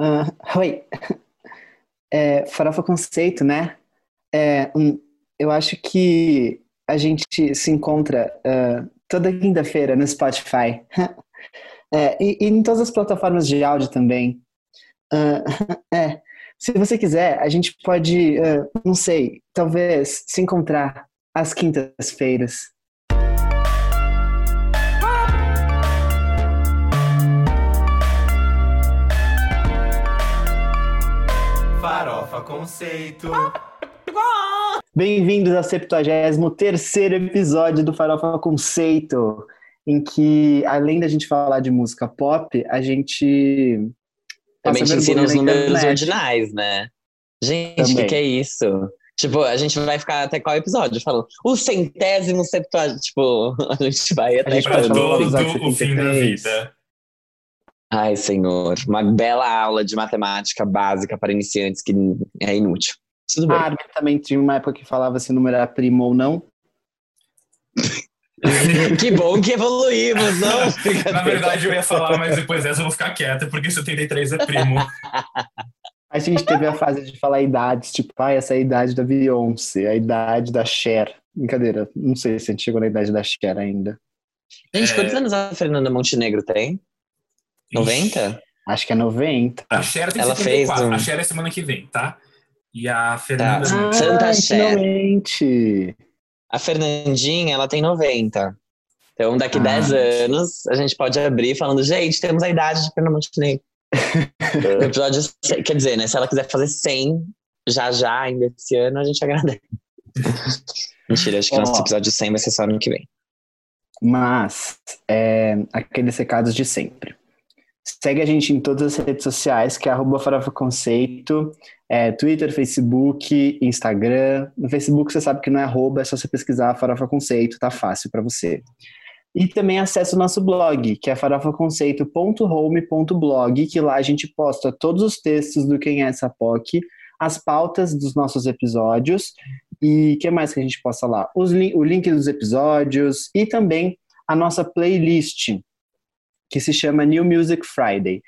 Uh, oi. É, farofa Conceito, né? É, um, eu acho que a gente se encontra uh, toda quinta-feira no Spotify. é, e, e, em todas as plataformas de áudio também. Uh, é, se você quiser, a gente pode, não sei, talvez se encontrar às quintas-feiras. Conceito. Bem-vindos ao 73 episódio do Farofa Conceito, em que, além da gente falar de música pop, a gente. Também te ensina os números ordinais, né? Gente, o que, que é isso? Tipo, a gente vai ficar até qual episódio? Falando o centésimo septuagésimo. Tipo, a gente vai até pra todo o fim da vida. Ai, senhor. Uma bela aula de matemática básica para iniciantes que é inútil. Tudo bem. Ah, também tinha uma época que falava se o número era primo ou não. que bom que evoluímos, não? Na verdade, eu ia falar, mas depois dessa eu vou ficar quieta, porque 73 é primo. A gente teve a fase de falar idades, tipo, ah, essa é a idade da Beyoncé, a idade da Cher. Brincadeira, não sei se a gente chegou na idade da Cher ainda. Gente, é... quantos anos a Fernanda Montenegro tem? 90? Acho que é 90. A Cher tem Ela 74. Fez um... A Cher é semana que vem, tá? E a Fernanda. Tá. Ah, Santa Cher. Finalmente. A Fernandinha, ela tem 90. Então, daqui ah, 10 anos, a gente pode abrir falando, gente, temos a idade de Fernanda Montenegro. o episódio, quer dizer, né? Se ela quiser fazer 100 já já, ainda esse ano, a gente agradece. Mentira, acho que oh. nosso episódio 100 vai ser só ano que vem. Mas, é, aqueles recados de sempre. Segue a gente em todas as redes sociais, que é arroba Farofa Conceito, é, Twitter, Facebook, Instagram. No Facebook você sabe que não é arroba, é só você pesquisar Farofa Conceito, tá fácil para você. E também acesse o nosso blog, que é farofaconceito.home.blog, que lá a gente posta todos os textos do Quem é essa POC, as pautas dos nossos episódios e o que mais que a gente posta lá? Os, o link dos episódios e também a nossa playlist, que se chama New Music Friday.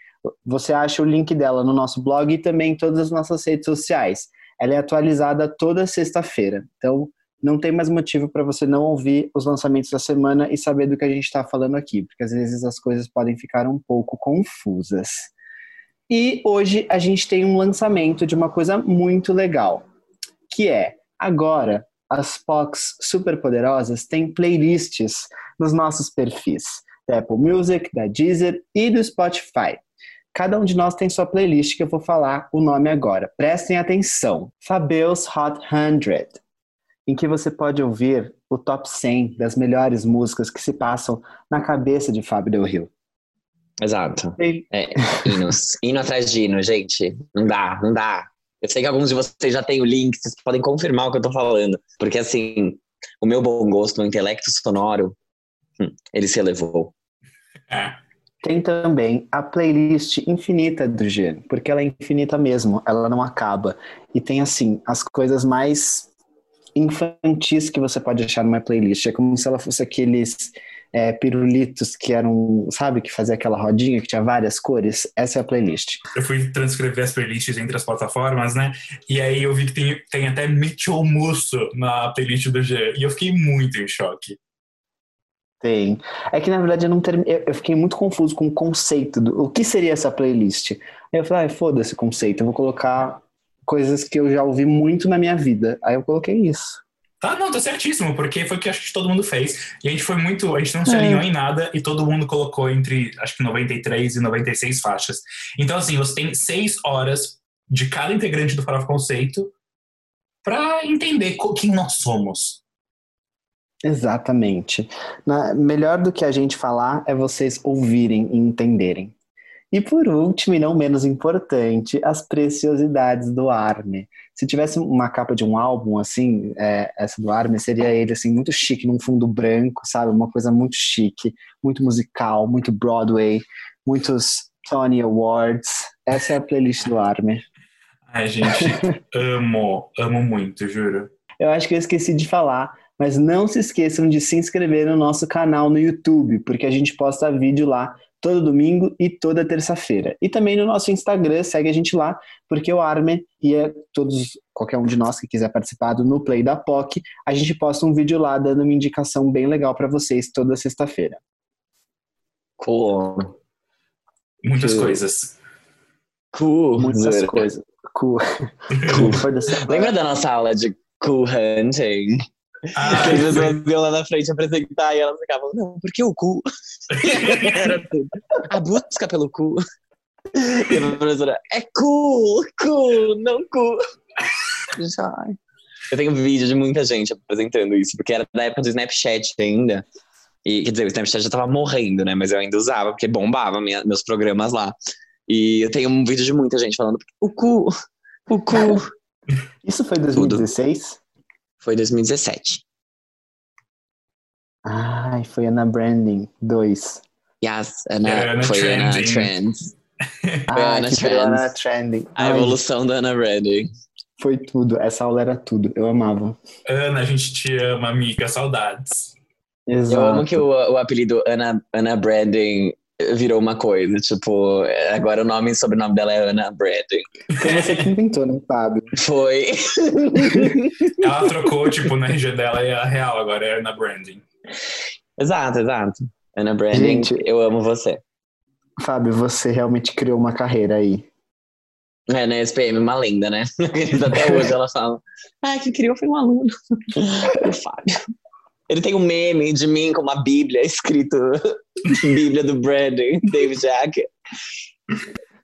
Você acha o link dela no nosso blog e também em todas as nossas redes sociais. Ela é atualizada toda sexta-feira. Então, não tem mais motivo para você não ouvir os lançamentos da semana e saber do que a gente está falando aqui, porque às vezes as coisas podem ficar um pouco confusas. E hoje a gente tem um lançamento de uma coisa muito legal, que é agora as POCs superpoderosas têm playlists nos nossos perfis da Apple Music, da Deezer e do Spotify. Cada um de nós tem sua playlist que eu vou falar o nome agora. Prestem atenção. Fabeus Hot 100, em que você pode ouvir o top 100 das melhores músicas que se passam na cabeça de Fábio Del Rio. Exato. É, hinos. hino atrás de hino, gente. Não dá, não dá. Eu sei que alguns de vocês já têm o link, vocês podem confirmar o que eu tô falando. Porque, assim, o meu bom gosto, o intelecto sonoro, hum, ele se elevou. É. Tem também a playlist infinita do G, porque ela é infinita mesmo, ela não acaba. E tem, assim, as coisas mais infantis que você pode achar numa playlist. É como se ela fosse aqueles é, pirulitos que eram, sabe, que fazia aquela rodinha que tinha várias cores. Essa é a playlist. Eu fui transcrever as playlists entre as plataformas, né? E aí eu vi que tem, tem até Mitchell Musso na playlist do G. E eu fiquei muito em choque. Tem. É que na verdade eu não term... eu fiquei muito confuso com o conceito do o que seria essa playlist. Aí eu falei, ah, foda-se conceito, eu vou colocar coisas que eu já ouvi muito na minha vida. Aí eu coloquei isso. Tá, não, tá certíssimo, porque foi o que acho que todo mundo fez. E a gente foi muito, a gente não se alinhou é. em nada e todo mundo colocou entre, acho que 93 e 96 faixas. Então, assim, você tem seis horas de cada integrante do Farofa Conceito para entender quem nós somos. Exatamente. Na, melhor do que a gente falar é vocês ouvirem e entenderem. E por último, e não menos importante, as preciosidades do Arme. Se tivesse uma capa de um álbum assim, é, essa do Arme seria ele assim muito chique num fundo branco, sabe? Uma coisa muito chique, muito musical, muito Broadway, muitos Tony Awards. Essa é a playlist do Arme. Ai, gente, amo, amo muito, juro. Eu acho que eu esqueci de falar mas não se esqueçam de se inscrever no nosso canal no YouTube, porque a gente posta vídeo lá todo domingo e toda terça-feira. E também no nosso Instagram, segue a gente lá, porque o Arme e é todos, qualquer um de nós que quiser participar do No Play da POC, a gente posta um vídeo lá dando uma indicação bem legal para vocês toda sexta-feira. Cool. Muitas coisas. Cool. Muitas coisas. Cool. cool. Lembra da nossa aula de cool hunting? Ah, as pessoas iam lá na frente apresentar e elas ficavam, não, por que o cu? Era tudo. A busca pelo cu. E a professora, é cool, cool, não cool. Eu tenho vídeo de muita gente apresentando isso, porque era da época do Snapchat ainda. E, quer dizer, o Snapchat já tava morrendo, né? Mas eu ainda usava, porque bombava minha, meus programas lá. E eu tenho um vídeo de muita gente falando, o cu, o cu. Isso foi 2016? Tudo. Foi 2017. Ai, foi Ana Branding 2. Yes, Ana, Ana foi Trending. Ana Trends. foi ah, Ana Trends. Ana Trending. A evolução da Ana Branding. Foi tudo, essa aula era tudo, eu amava. Ana, a gente te ama, amiga, saudades. Exato. Eu amo que o, o apelido Ana, Ana Branding virou uma coisa. Tipo, agora o nome e sobrenome dela é Ana Branding. Foi você que inventou, né, Fábio? Foi. Ela trocou, tipo, na RG dela é a real, agora é Ana Branding. Exato, exato. Ana Branding, Gente, eu amo você. Fábio, você realmente criou uma carreira aí. É, na SPM, uma lenda, né? Até hoje ela fala. Ah, quem criou foi um aluno. o Fábio. Ele tem um meme de mim com uma bíblia escrito Bíblia do Brandon, David Jack.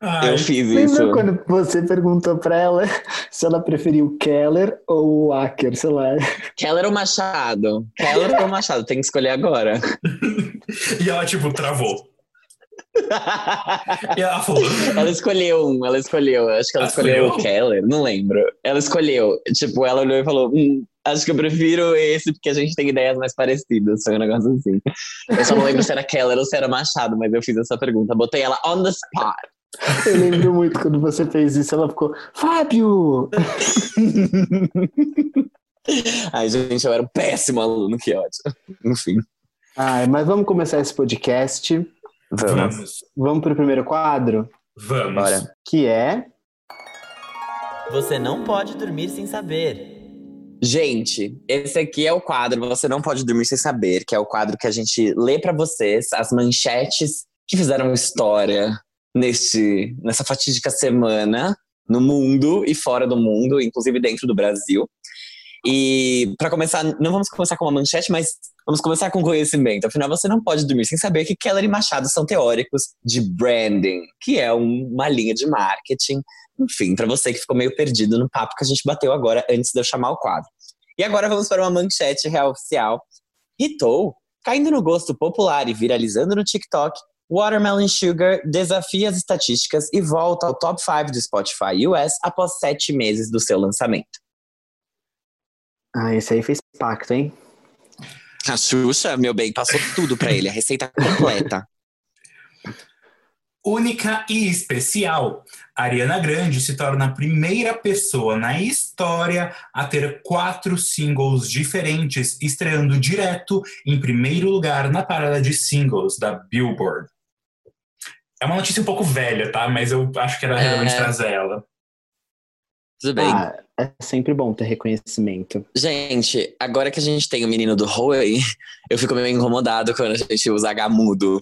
Ai, eu fiz lembra isso. quando você perguntou pra ela se ela preferia o Keller ou o Acker, sei lá. Keller ou Machado? Keller ou Machado? Tem que escolher agora. e ela, tipo, travou. e ela falou. Ela escolheu um, ela escolheu. Acho que ela, ela escolheu, escolheu o Keller, não lembro. Ela escolheu. Tipo, ela olhou e falou: hum, Acho que eu prefiro esse porque a gente tem ideias mais parecidas. Foi um negócio assim. Eu só não lembro se era Keller ou se era Machado, mas eu fiz essa pergunta. Botei ela on the spot. Eu lembro muito quando você fez isso, ela ficou, Fábio! Ai, gente, eu era um péssimo aluno, que ótimo. Enfim. Ai, mas vamos começar esse podcast. Vamos. Vamos para o primeiro quadro? Vamos. Bora. Que é. Você não pode dormir sem saber. Gente, esse aqui é o quadro Você Não Pode Dormir Sem Saber, que é o quadro que a gente lê para vocês as manchetes que fizeram história neste, nessa fatídica semana no mundo e fora do mundo, inclusive dentro do Brasil. E para começar, não vamos começar com uma manchete, mas vamos começar com conhecimento. Afinal, você não pode dormir sem saber que Keller e Machado são teóricos de branding, que é uma linha de marketing enfim, para você que ficou meio perdido no papo que a gente bateu agora antes de eu chamar o quadro. E agora vamos para uma manchete real oficial. Hitou, caindo no gosto popular e viralizando no TikTok, Watermelon Sugar desafia as estatísticas e volta ao top 5 do Spotify US após sete meses do seu lançamento. Ah, esse aí fez pacto, hein? A Xuxa, meu bem, passou tudo para ele, a receita completa. única e especial. Ariana Grande se torna a primeira pessoa na história a ter quatro singles diferentes, estreando direto em primeiro lugar na parada de singles da Billboard. É uma notícia um pouco velha, tá? Mas eu acho que era relevante é... trazer ela. Tudo bem. Ah, é sempre bom ter reconhecimento. Gente, agora que a gente tem o menino do Huawei, eu fico meio incomodado quando a gente usa H mudo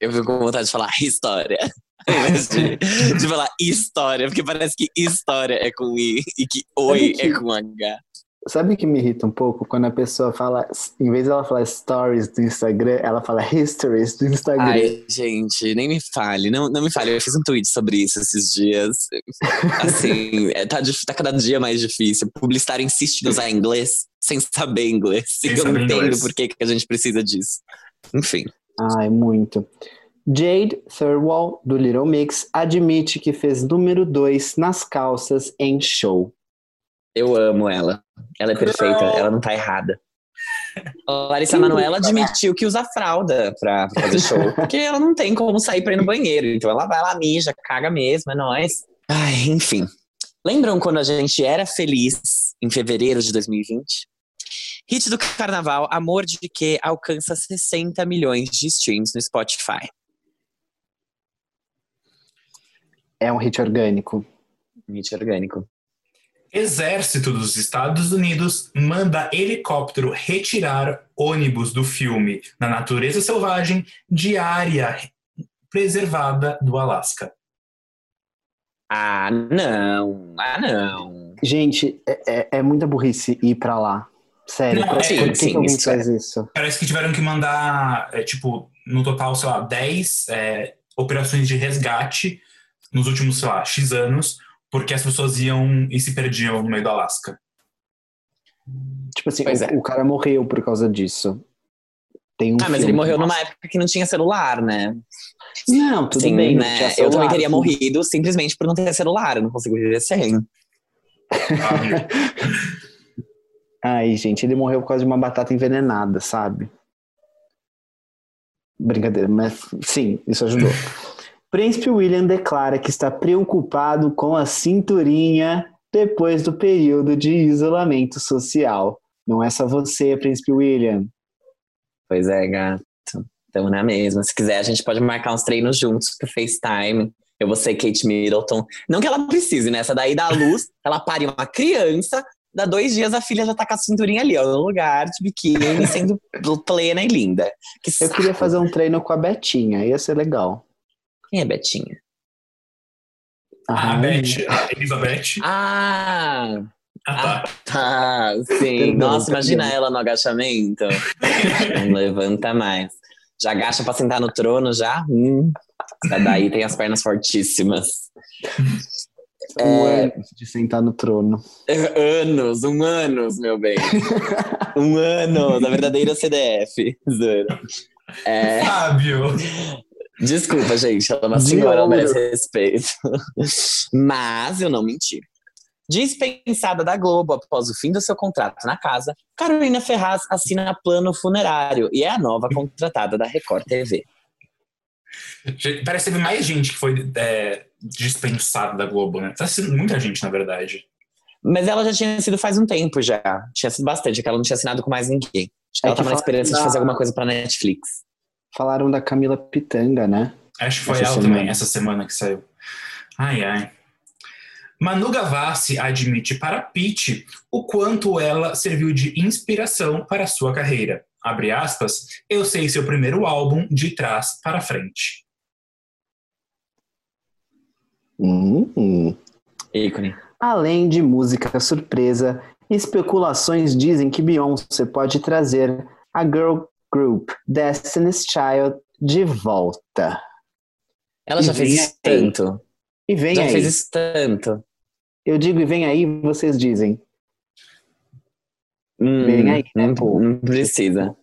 eu fico com vontade de falar história. de, de falar história, porque parece que história é com I e que oi que, é com H. Sabe o que me irrita um pouco? Quando a pessoa fala, em vez de ela falar stories do Instagram, ela fala histories do Instagram. Ai, gente, nem me fale, não, não me fale. Eu fiz um tweet sobre isso esses dias. Assim, é, tá, tá cada dia mais difícil. O publicitário insiste em usar inglês sem saber inglês. Sem eu não entendo por que, que a gente precisa disso. Enfim. Ai, muito. Jade Thirlwall, do Little Mix, admite que fez número 2 nas calças em show. Eu amo ela. Ela é perfeita, ela não tá errada. Larissa Manoela admitiu que usa fralda pra, pra, fazer show, porque ela não tem como sair pra ir no banheiro. Então ela vai lá, mija, caga mesmo, é nóis. Ai, enfim. Lembram quando a gente era feliz em fevereiro de 2020? Hit do carnaval, Amor de Que alcança 60 milhões de streams no Spotify. É um hit orgânico. Hit orgânico. Exército dos Estados Unidos manda helicóptero retirar ônibus do filme Na Natureza Selvagem de área preservada do Alasca. Ah, não. Ah, não. Gente, é, é, é muita burrice ir pra lá. Sério, Não, sim, por que, sim, que alguém isso faz isso? Parece que tiveram que mandar, é, tipo, no total, sei lá, 10 é, operações de resgate nos últimos, sei lá, X anos, porque as pessoas iam e se perdiam no meio do Alasca. Tipo assim, o, é. o cara morreu por causa disso. Tem um Ah, mas ele que morreu numa época que não tinha celular, né? Não, tudo Sim, bem. né? Eu também teria morrido simplesmente por não ter celular. Eu não consigo viver sem. Ai, gente, ele morreu por causa de uma batata envenenada, sabe? Brincadeira, mas sim, isso ajudou. Príncipe William declara que está preocupado com a cinturinha depois do período de isolamento social. Não é só você, Príncipe William. Pois é, gato. Estamos na mesma. Se quiser, a gente pode marcar uns treinos juntos pro FaceTime. Eu vou ser Kate Middleton. Não que ela precise, né? Essa daí dá luz, ela pare uma criança, dá dois dias a filha já tá com a cinturinha ali, ó, no lugar de biquíni, sendo plena e linda. Que Eu saco. queria fazer um treino com a Betinha, ia ser legal. Quem é Betinha? A Ai, Beth, a Elizabeth. Ah, Ah, tá. tá, sim. Perdão, Nossa, imagina ela no agachamento. Não levanta mais. Já agacha pra sentar no trono, já? Hum. Daí tem as pernas fortíssimas. um É. ano de sentar no trono. Anos, um anos, meu bem. Um ano da verdadeira CDF. É, Fábio. Desculpa, gente, ela é uma De senhora, ela merece respeito. Mas eu não menti. Dispensada da Globo após o fim do seu contrato na casa, Carolina Ferraz assina plano funerário e é a nova contratada da Record TV. Parece que teve mais gente que foi é, dispensada da Globo, né? Tá sendo muita gente, na verdade. Mas ela já tinha sido faz um tempo já. Tinha sido bastante, é que ela não tinha assinado com mais ninguém. Acho que É ela que tava na esperança de da- fazer alguma coisa pra Netflix. Falaram da Camila Pitanga, né? Acho que foi Essa ela semana. também, essa semana que saiu. Ai, ai. Manu Gavassi admite para Pete o quanto ela serviu de inspiração para a sua carreira. Abre aspas, eu sei seu primeiro álbum de trás para frente. Hum, hum. Ícone. Além de música surpresa, especulações dizem que Beyoncé pode trazer a girl group Destiny's Child de volta. Ela E já fez isso aí. tanto. E vem já aí. fez isso tanto. Eu digo e vem aí, vocês dizem. Hum, Vem aí, né, não, não precisa.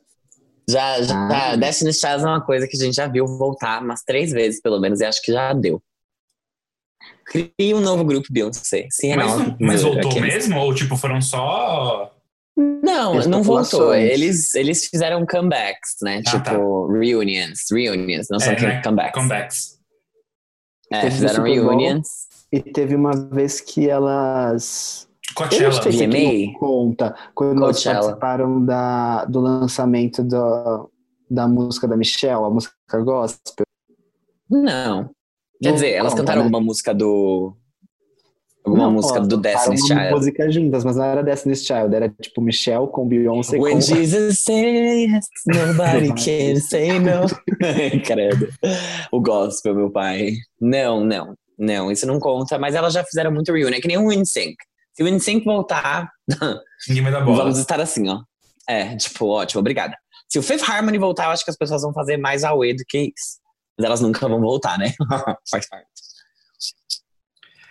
Já, já Ah. Destiny's Child é uma coisa que a gente já viu voltar umas três vezes, pelo menos, e acho que já deu. Crie um novo grupo Beyoncé. Se Mas, renova. não- mas voltou Aqueles- mesmo? Ou tipo, foram só. Não, não voltou. Eles, eles fizeram comebacks, né? Ah, tipo, tá. reunions. Reunions, não são É, né? comebacks. comebacks? É, Teve fizeram reunions. E teve uma vez que elas. Eu não Coachella. sei se aqui VMA? não conta, quando elas Coachella. participaram da, do lançamento da, da música da Michelle, a música gospel. Não. Quer Não dizer, elas cantaram né? alguma música do. Alguma Não, música elas do Destiny's uma Child. música juntas, mas não era Destiny's Child, era tipo Michelle com Beyoncé When com... Jesus says nobody can say no. Credo. O gospel, meu pai. Não, não. Não, isso não conta, mas elas já fizeram muito reunion. É que nem o InSync. Se o InSync voltar, Ninguém vai dar bola. vamos estar assim, ó. É, tipo, ótimo, obrigada. Se o Fifth Harmony voltar, eu acho que as pessoas vão fazer mais away do que isso. Mas elas nunca vão voltar, né? Faz parte.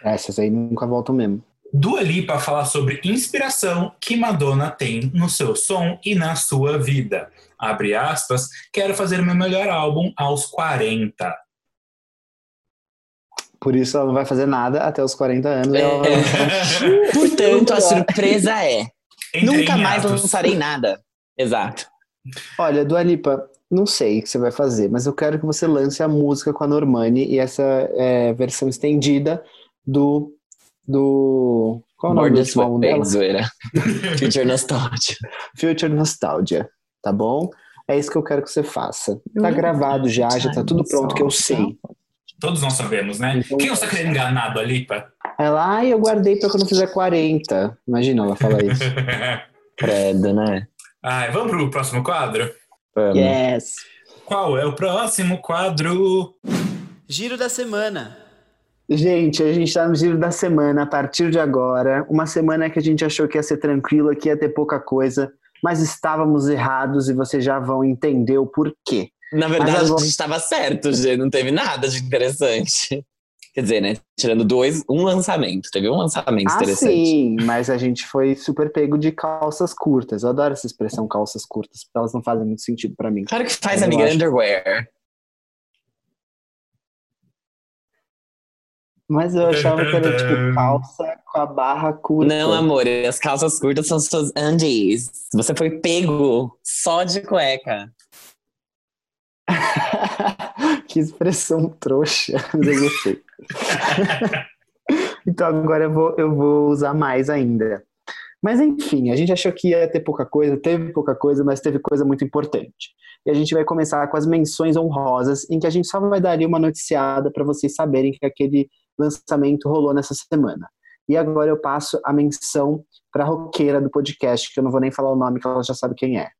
Essas aí nunca voltam mesmo. Dua Lipa fala sobre inspiração que Madonna tem no seu som e na sua vida. Abre aspas, quero fazer meu melhor álbum aos 40. Por isso ela não vai fazer nada até os 40 anos. ela É. Portanto, a surpresa é: Entrei nunca mais atos. lançarei nada. Exato. Olha, Dua Lipa, não sei o que você vai fazer, mas eu quero que você lance a música com a Normani e essa é, versão estendida do. do qual é o nome Born álbum dela? zoeira. Future Nostalgia. Future Nostalgia, tá bom? É isso que eu quero que você faça. Tá gravado já, já tá tudo pronto que eu sei. Todos nós sabemos, né? Então- Quem está querendo enganado ali, pá? Ela, ai, eu guardei pra quando fizer 40. Imagina ela falar isso. Credo, né? Ai, vamos pro próximo quadro? Vamos. yes. Qual é o próximo quadro? Giro da semana. Gente, a gente tá no giro da semana a partir de agora. Uma semana que a gente achou que ia ser tranquila, que ia ter pouca coisa, mas estávamos errados e vocês já vão entender o porquê. Na verdade, Mas agora- a gente estava certo, Gê. Não teve nada de interessante. Quer dizer, né? Tirando dois, um lançamento. Teve um lançamento Ah, interessante. sim, mas a gente foi super pego de calças curtas. Eu adoro essa expressão calças curtas, porque elas não fazem muito sentido pra mim. Claro que faz, Eu amiga. Underwear. Mas eu achava que era tipo calça com a barra curta. Não, amor. As calças curtas são suas undies. Você foi pego só de cueca. que expressão trouxa. Mas eu gostei. então agora eu vou, eu vou usar mais ainda. Mas enfim, a gente achou que ia ter pouca coisa, teve pouca coisa, mas teve coisa muito importante. E a gente vai começar com as menções honrosas, em que a gente só vai dar ali uma noticiada para vocês saberem que aquele lançamento rolou nessa semana. E agora eu passo a menção para a roqueira do podcast, que eu não vou nem falar o nome, que ela já sabe quem é.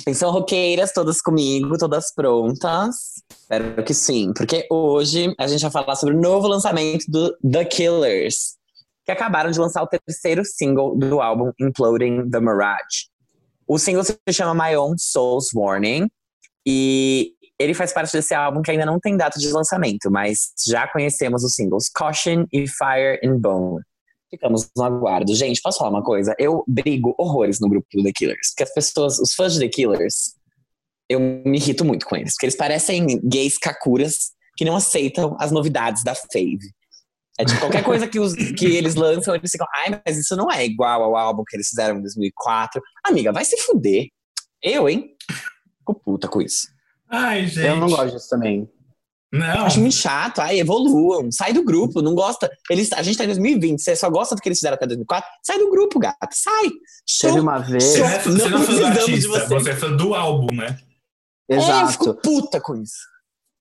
Atenção, roqueiras, todas comigo, todas prontas. Espero que sim, porque hoje a gente vai falar sobre o novo lançamento do The Killers, que acabaram de lançar o terceiro single do álbum Imploding the Mirage. O single se chama My Own Soul's Warning e ele faz parte desse álbum que ainda não tem data de lançamento, mas já conhecemos os singles Caution e Fire and Bone. Ficamos no aguardo. Gente, posso falar uma coisa? Eu brigo horrores no grupo do The Killers. Porque as pessoas, os fãs de The Killers, eu me irrito muito com eles. Porque eles parecem gays kakuras que não aceitam as novidades da Fave. É tipo, qualquer coisa que, os, que eles lançam, eles ficam, ai, mas isso não é igual ao álbum que eles fizeram em 2004. Amiga, vai se fuder. Eu, hein? Fico puta com isso. Ai, gente. Eu não gosto disso também. Não. Acho muito chato. Ai, evoluam. Sai do grupo. Não gosta. Eles, a gente tá em 2020. Você só gosta do que eles fizeram até 2004? Sai do grupo, gata. Sai. Show. Teve uma vez. Você não você não é fã do artista, você. você é fã do álbum, né? É, eu Exato. fico puta com isso.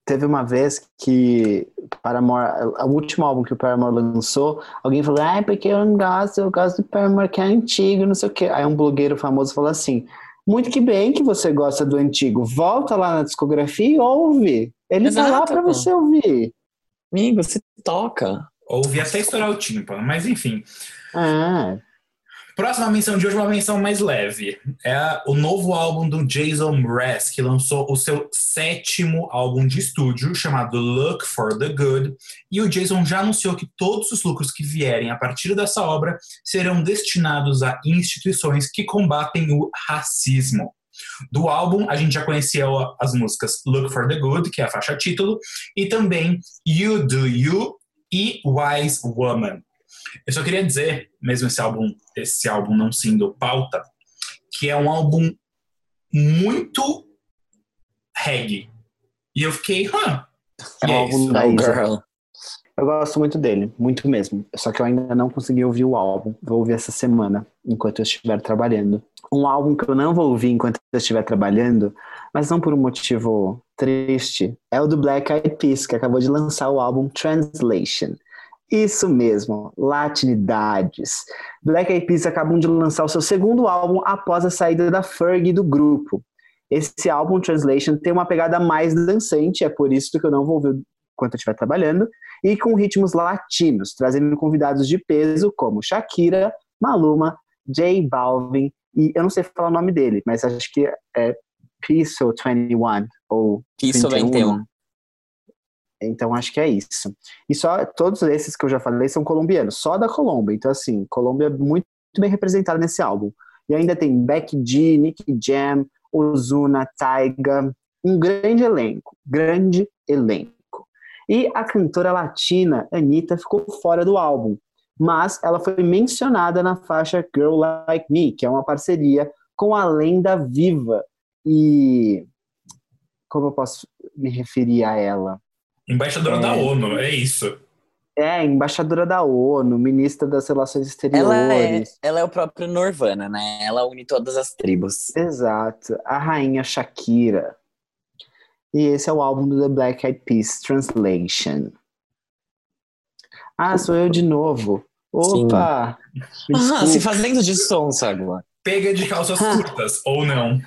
Teve uma vez que Paramore, o último álbum que o Paramore lançou, alguém falou, ah, porque eu não gosto, eu gosto do Paramore que é antigo, não sei o quê. Aí um blogueiro famoso falou assim, muito que bem que você gosta do antigo, volta lá na discografia e ouve. Ele tá lá Exato, pra pô. você ouvir. Amigo, você toca. Ouvi até estourar o tímpano, mas enfim. Ah, Próxima menção de hoje é uma menção mais leve. É o novo álbum do Jason Mraz, que lançou o seu sétimo álbum de estúdio, chamado Look for the Good. E o Jason já anunciou que todos os lucros que vierem a partir dessa obra serão destinados a instituições que combatem o racismo. Do álbum, a gente já conhecia as músicas Look for the Good, que é a faixa título, e também You Do You e Wise Woman. Eu só queria dizer, mesmo esse álbum, esse álbum não sendo pauta, que é um álbum muito reggae. E eu fiquei, hã? É E um é álbum da Oh, Isa. girl. eu gosto muito dele, muito mesmo. Só que eu ainda não consegui ouvir o álbum. Vou ouvir essa semana, enquanto eu estiver trabalhando. Um álbum que eu não vou ouvir enquanto eu estiver trabalhando, mas não por um motivo triste, é o do Black Eyed Peas, que acabou de lançar o álbum Translation. Isso mesmo, latinidades. Black Eyed Peas acabam de lançar o seu segundo álbum após a saída da Fergie do grupo. Esse álbum, Translation, tem uma pegada mais dançante, é por isso que eu não vou ouvir enquanto eu estiver trabalhando, e com ritmos latinos, trazendo convidados de peso como Shakira, Maluma, J Balvin, e eu não sei falar o nome dele, mas acho que é Piso 21, ou Isso 21. Então acho que é isso. E só todos esses que eu já falei são colombianos, só da Colômbia. Então assim, Colômbia é muito bem representada nesse álbum. E ainda tem Becky G, Nicky Jam, Ozuna, Taiga, um grande elenco, grande elenco. E a cantora latina Anitta ficou fora do álbum, mas ela foi mencionada na faixa Girl Like Me, que é uma parceria com a Lenda Viva. E como eu posso me referir a ela? Embaixadora É. da ONU, é isso. É, embaixadora da ONU, ministra das Relações Exteriores. Ela é, ela é o próprio Norvana, né? Ela une todas as tribos. Exato, a rainha Shakira. E esse é o álbum do The Black Eyed Peas, Translation. Ah, sou eu de novo. Opa! Ah, se fazendo de som, agora. Pega de calças Ah. curtas, ou não.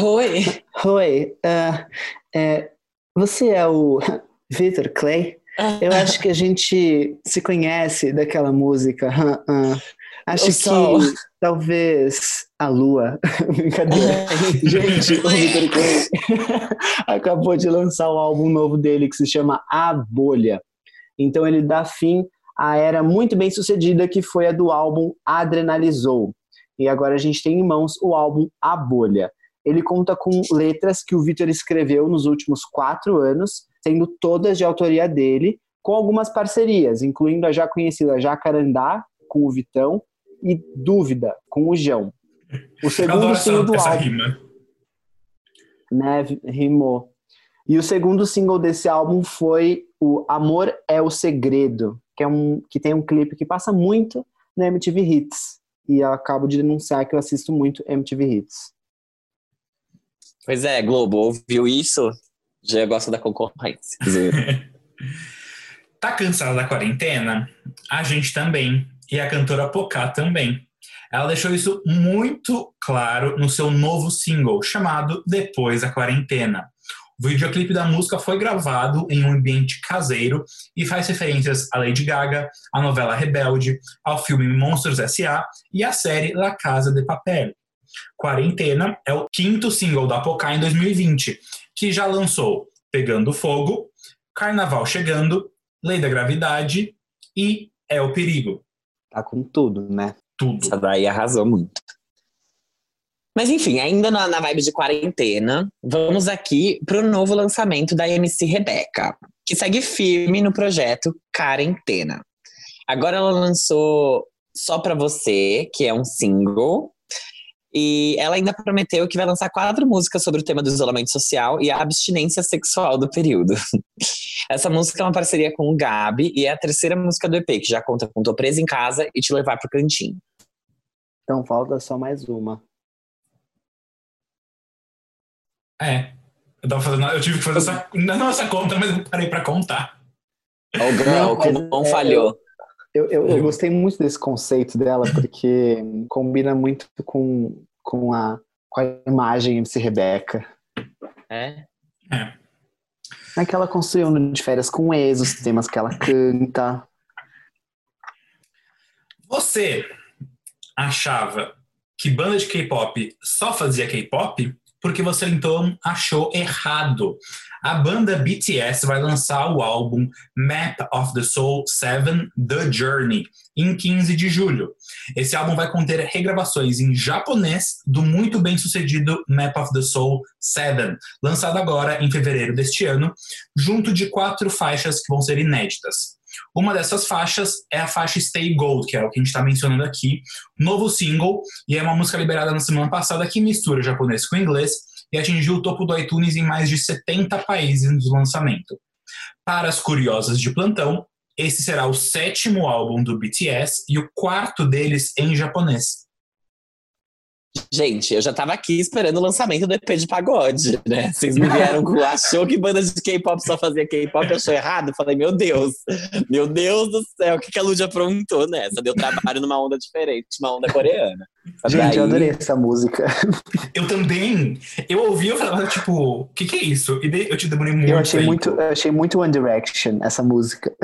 Oi. Oi, ah, é, você é o Victor Clay? Eu acho que a gente se conhece daquela música. hã, hã. Acho O sol. que talvez a lua. Brincadeira. Gente, o Victor Clay acabou de lançar o álbum novo dele que se chama A Bolha. Então ele dá fim à era muito bem sucedida que foi a do álbum Adrenalizou. E agora a gente tem em mãos o álbum A Bolha. Ele conta com letras que o Victor escreveu nos últimos quatro anos, sendo todas de autoria dele, com algumas parcerias, incluindo a já conhecida Jacarandá, com o Vitão, e Dúvida, com o João. O segundo single do álbum rima. né? Rimou. E o segundo single desse álbum foi o Amor é o Segredo, que é um que tem um clipe que passa muito na MTV Hits. E eu acabo de denunciar que eu assisto muito MTV Hits. Pois é, Globo, ouviu isso? Já gosta da concorrência. Tá cansada da quarentena? A gente também. E a cantora Pocá também. Ela deixou isso muito claro no seu novo single, chamado Depois da Quarentena. O videoclipe da música foi gravado em um ambiente caseiro e faz referências a Lady Gaga, à novela Rebelde, ao filme Monstros S.A. e à série La Casa de Papel. Quarentena é o quinto single da Pocá em 2020, que já lançou Pegando Fogo, Carnaval Chegando, Lei da Gravidade e É o Perigo. Tá com tudo, né? Tudo. Essa daí arrasou muito. Mas enfim, ainda na, na vibe de quarentena, vamos aqui pro novo lançamento da MC Rebeca, que segue firme no projeto Quarentena. Agora ela lançou Só Pra Você, que é um single, e ela ainda prometeu que vai lançar quatro músicas sobre o tema do isolamento social e a abstinência sexual do período. Essa música é uma parceria com o Gabi e é a terceira música do EP, que já conta com Tô Presa em Casa e Te Levar Pro Cantinho. Então falta só mais uma. É. Eu, tava fazendo, eu tive que fazer essa, não essa conta, mas eu parei pra contar. Oh, girl, Não, não é- falhou. Eu, eu, eu gostei muito desse conceito dela, porque combina muito com, com, a, com a imagem MC Rebeca. É? É que ela construiu no de férias com ex, os temas que ela canta. Você achava que banda de K-pop só fazia K-pop? Porque você então achou errado. A banda BTS vai lançar o álbum Map of the Soul 7 The Journey em 15 de julho. Esse álbum vai conter regravações em japonês do muito bem sucedido Map of the Soul 7, lançado agora em fevereiro deste ano, junto de quatro faixas que vão ser inéditas. Uma dessas faixas é a faixa Stay Gold, que é o que a gente está mencionando aqui, novo single, e é uma música liberada na semana passada que mistura japonês com inglês e atingiu o topo do iTunes em mais de 70 países no lançamento. Para as curiosas de plantão, esse será o sétimo álbum do BTS e o quarto deles em japonês. Gente, eu já tava aqui esperando o lançamento do EP de pagode, né? Vocês me vieram com achou que banda de K-pop só fazia K-pop, achou errado. Falei, meu Deus, meu Deus do céu, o que, que a Lud aprontou nessa? Deu trabalho numa onda diferente, uma onda coreana. Gente, Daí- eu adorei essa música. Eu também, eu ouvi, eu falava, tipo, o que, que é isso? E daí eu te demorei muito Eu achei tempo. muito, eu achei muito One Direction essa música.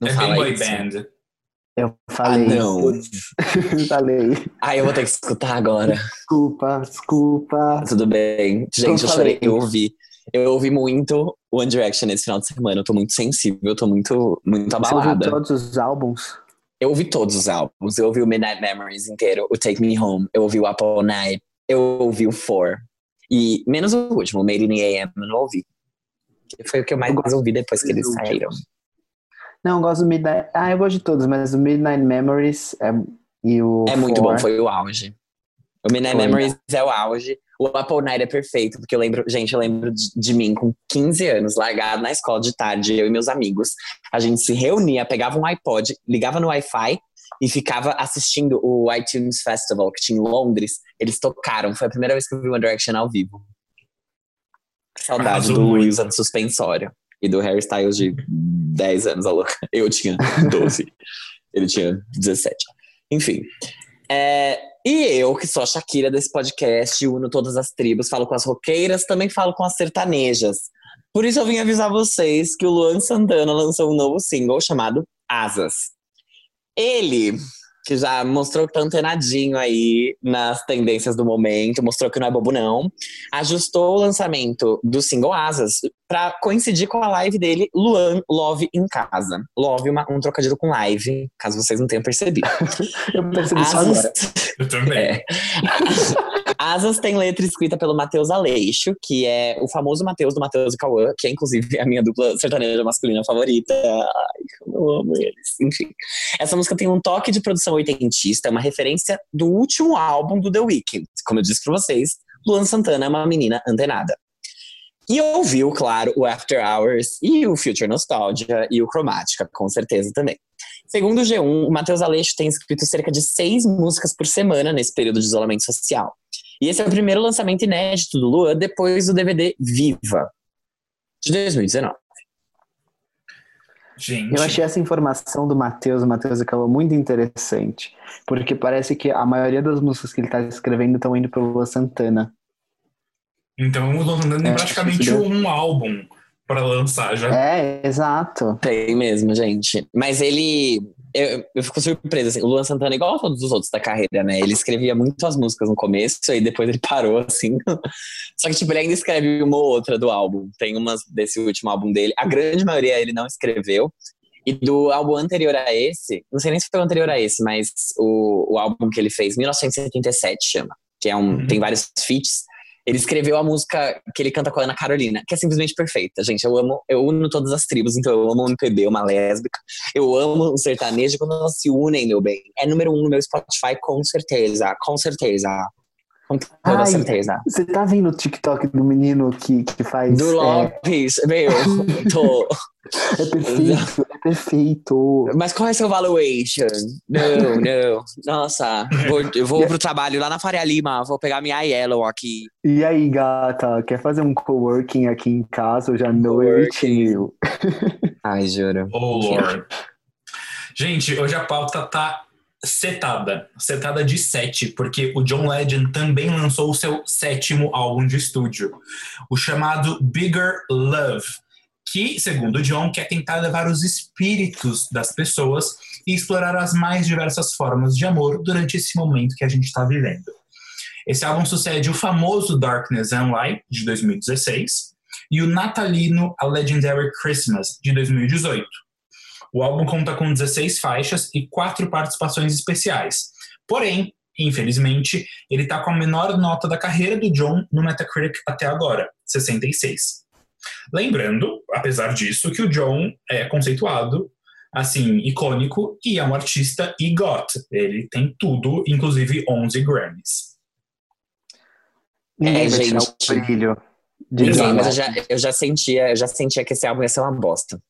Não É bem boy isso. band. Eu falei. Ah, não. falei. Ai, eu vou ter que escutar agora. Desculpa, desculpa. Tudo bem. Gente, eu falei. chorei, eu ouvi. Eu ouvi muito One Direction nesse final de semana. Eu tô muito sensível, eu tô muito, muito Você ouviu abalada. todos os álbuns? Eu ouvi todos os álbuns. Eu ouvi o Midnight Memories inteiro, o Take Me Home, eu ouvi o All Night, eu ouvi o Four. E menos o último, o Made in AM, eu não ouvi. Que foi o que eu mais Eu ouvi depois que eles saíram. Não, eu gosto do Midnight. Ah, eu gosto de todos, mas o Midnight Memories é... e o. É muito Four- bom, foi o auge. O Midnight Foi. Memories é o auge. O All Night é perfeito, porque eu lembro, gente, eu lembro de, de mim com 15 anos, largado na escola de tarde, eu e meus amigos. A gente se reunia, pegava um iPod, ligava no Wi-Fi e ficava assistindo o iTunes Festival, que tinha em Londres. Eles tocaram, foi a primeira vez que eu vi One Direction ao vivo. Saudade Arrasou do muito. Usando suspensório. E do hairstyles de 10 anos, a louca. Eu tinha 12. Ele tinha 17. Enfim. É, e eu, que sou a Shakira desse podcast, uno todas as tribos, falo com as roqueiras, também falo com as sertanejas. Por isso eu vim avisar vocês que o Luan Santana lançou um novo single chamado Asas. Ele, que já mostrou que tá antenadinho aí nas tendências do momento, mostrou que não é bobo não, ajustou o lançamento do single Asas pra coincidir com a live dele, Luan Love em Casa. Love, uma- um trocadilho com live, caso vocês não tenham percebido. Eu percebi isso agora. Eu também. é. Asas tem letra escrita pelo Matheus Aleixo, que é o famoso Matheus do Matheus e Cauã, que é inclusive a minha dupla sertaneja masculina favorita. Ai, eu amo eles. Enfim. Essa música tem um toque de produção oitentista, é uma referência do último álbum do The Weeknd. Como eu disse pra vocês, Luan Santana é uma menina antenada. E ouviu, claro, o After Hours e o Future Nostalgia e o Cromática, com certeza também. Segundo o G1, o Matheus Aleixo tem escrito cerca de seis músicas por semana nesse período de isolamento social. E esse é o primeiro lançamento inédito do Luan depois do DVD Viva, de 2019. Gente. Eu achei essa informação do Matheus, Matheus acabou muito interessante. Porque parece que a maioria das músicas que ele tá escrevendo estão indo pro Lua Santana. Então o Luan Santana tem É, praticamente um álbum pra lançar já. É, exato. Tem mesmo, gente. Mas ele. Eu, eu fico surpresa, assim, o Luan Santana, igual a todos os outros da carreira, né? Ele escrevia muito as músicas no começo, e depois ele parou, assim. Só que, tipo, ele ainda escreve uma ou outra do álbum. Tem umas desse último álbum dele. A grande maioria ele não escreveu. E do álbum anterior a esse, não sei nem se foi o anterior a esse, mas o, o álbum que ele fez, 1977 chama, que é um, Uhum. tem vários feats. Ele escreveu a música que ele canta com a Ana Carolina, que é simplesmente perfeita, gente. Eu amo, eu uno todas as tribos, então eu amo o MPB, uma lésbica. Eu amo o sertanejo quando elas se unem, meu bem. É número um no meu Spotify, com certeza, com certeza. Com toda Ai, certeza. Você tá vendo o TikTok do menino que, que faz. Do é, Lopes, meu, tô. é perfeito, é perfeito. Mas qual é seu valuation? Não, não. Nossa, vou, eu vou pro trabalho lá na Faria Lima, vou pegar minha Yellow aqui. E aí, gata, quer fazer um coworking aqui em casa hoje à noite? Ai, juro. Oh, Lord. Gente, hoje a pauta tá setada. Setada de sete, porque o John Legend também lançou o seu sétimo álbum de estúdio, o chamado Bigger Love, que, segundo John, quer tentar levar os espíritos das pessoas e explorar as mais diversas formas de amor durante esse momento que a gente está vivendo. Esse álbum sucede o famoso Darkness and Light, de 2016, e o natalino A Legendary Christmas, de 2018. O álbum conta com 16 faixas e quatro participações especiais. Porém, infelizmente, ele está com a menor nota da carreira do John no Metacritic até agora, 66. Lembrando, apesar disso, que o John é conceituado, assim, icônico e é um artista EGOT. Ele tem tudo, inclusive 11 Grammys. Ninguém É, vai tirar gente. o brilho. Ninguém, mas eu já, eu já sentia, eu já sentia que esse álbum ia ser uma bosta.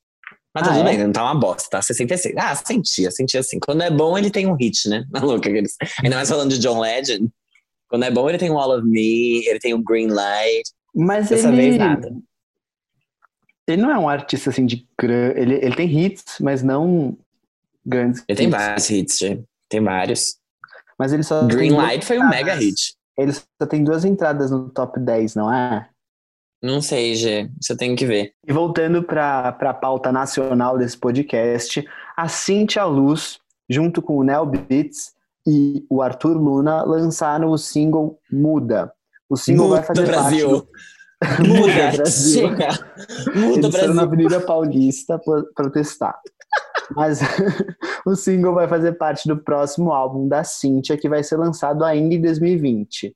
Mas Ah, tudo é? bem, não tá uma bosta, tá? 66. Ah, sentia, sentia assim. Quando é bom, ele tem um hit, né? Maluca, aqueles. Ainda mais falando de John Legend. Quando é bom, ele tem um All of Me, ele tem um Green Light. Mas Dessa ele, vez nada. Ele não é um artista assim de ele, ele tem hits, mas não grandes. Ele tem vários hits, gente. Tem vários. Mas ele só Green Light foi um mega hit. Ele só tem duas entradas no top 10, não é? Não sei, Gê. Você tem que ver. E voltando para a pauta nacional desse podcast, a Cintia Luz, junto com o Nel Beats e o Arthur Luna, lançaram o single Muda. O single vai fazer Brasil. parte do... Muda, Brasil. chega. Muda, Eles foram na Brasil. Avenida Paulista pro- protestar. Mas o single vai fazer parte do próximo álbum da Cintia, que vai ser lançado ainda em 2020.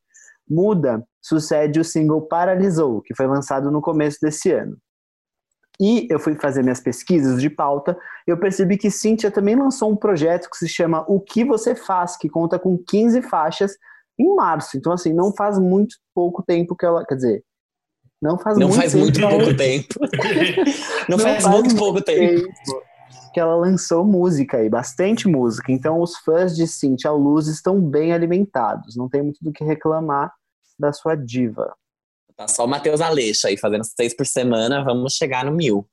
Muda sucede o single Paralisou, que foi lançado no começo desse ano. E eu fui fazer minhas pesquisas de pauta, eu percebi que Cintia também lançou um projeto que se chama O Que Você Faz, que conta com 15 faixas em março. Então, assim, não faz muito pouco tempo que ela. Quer dizer, não faz Não muito faz tempo muito pouco tempo. Não, Não faz, faz muito muito pouco tempo. que ela lançou música aí, bastante música. Então os fãs de Cintia Luz estão bem alimentados. Não tem muito do que reclamar da sua diva. Tá só o Matheus Aleixo aí fazendo seis por semana, vamos chegar no mil.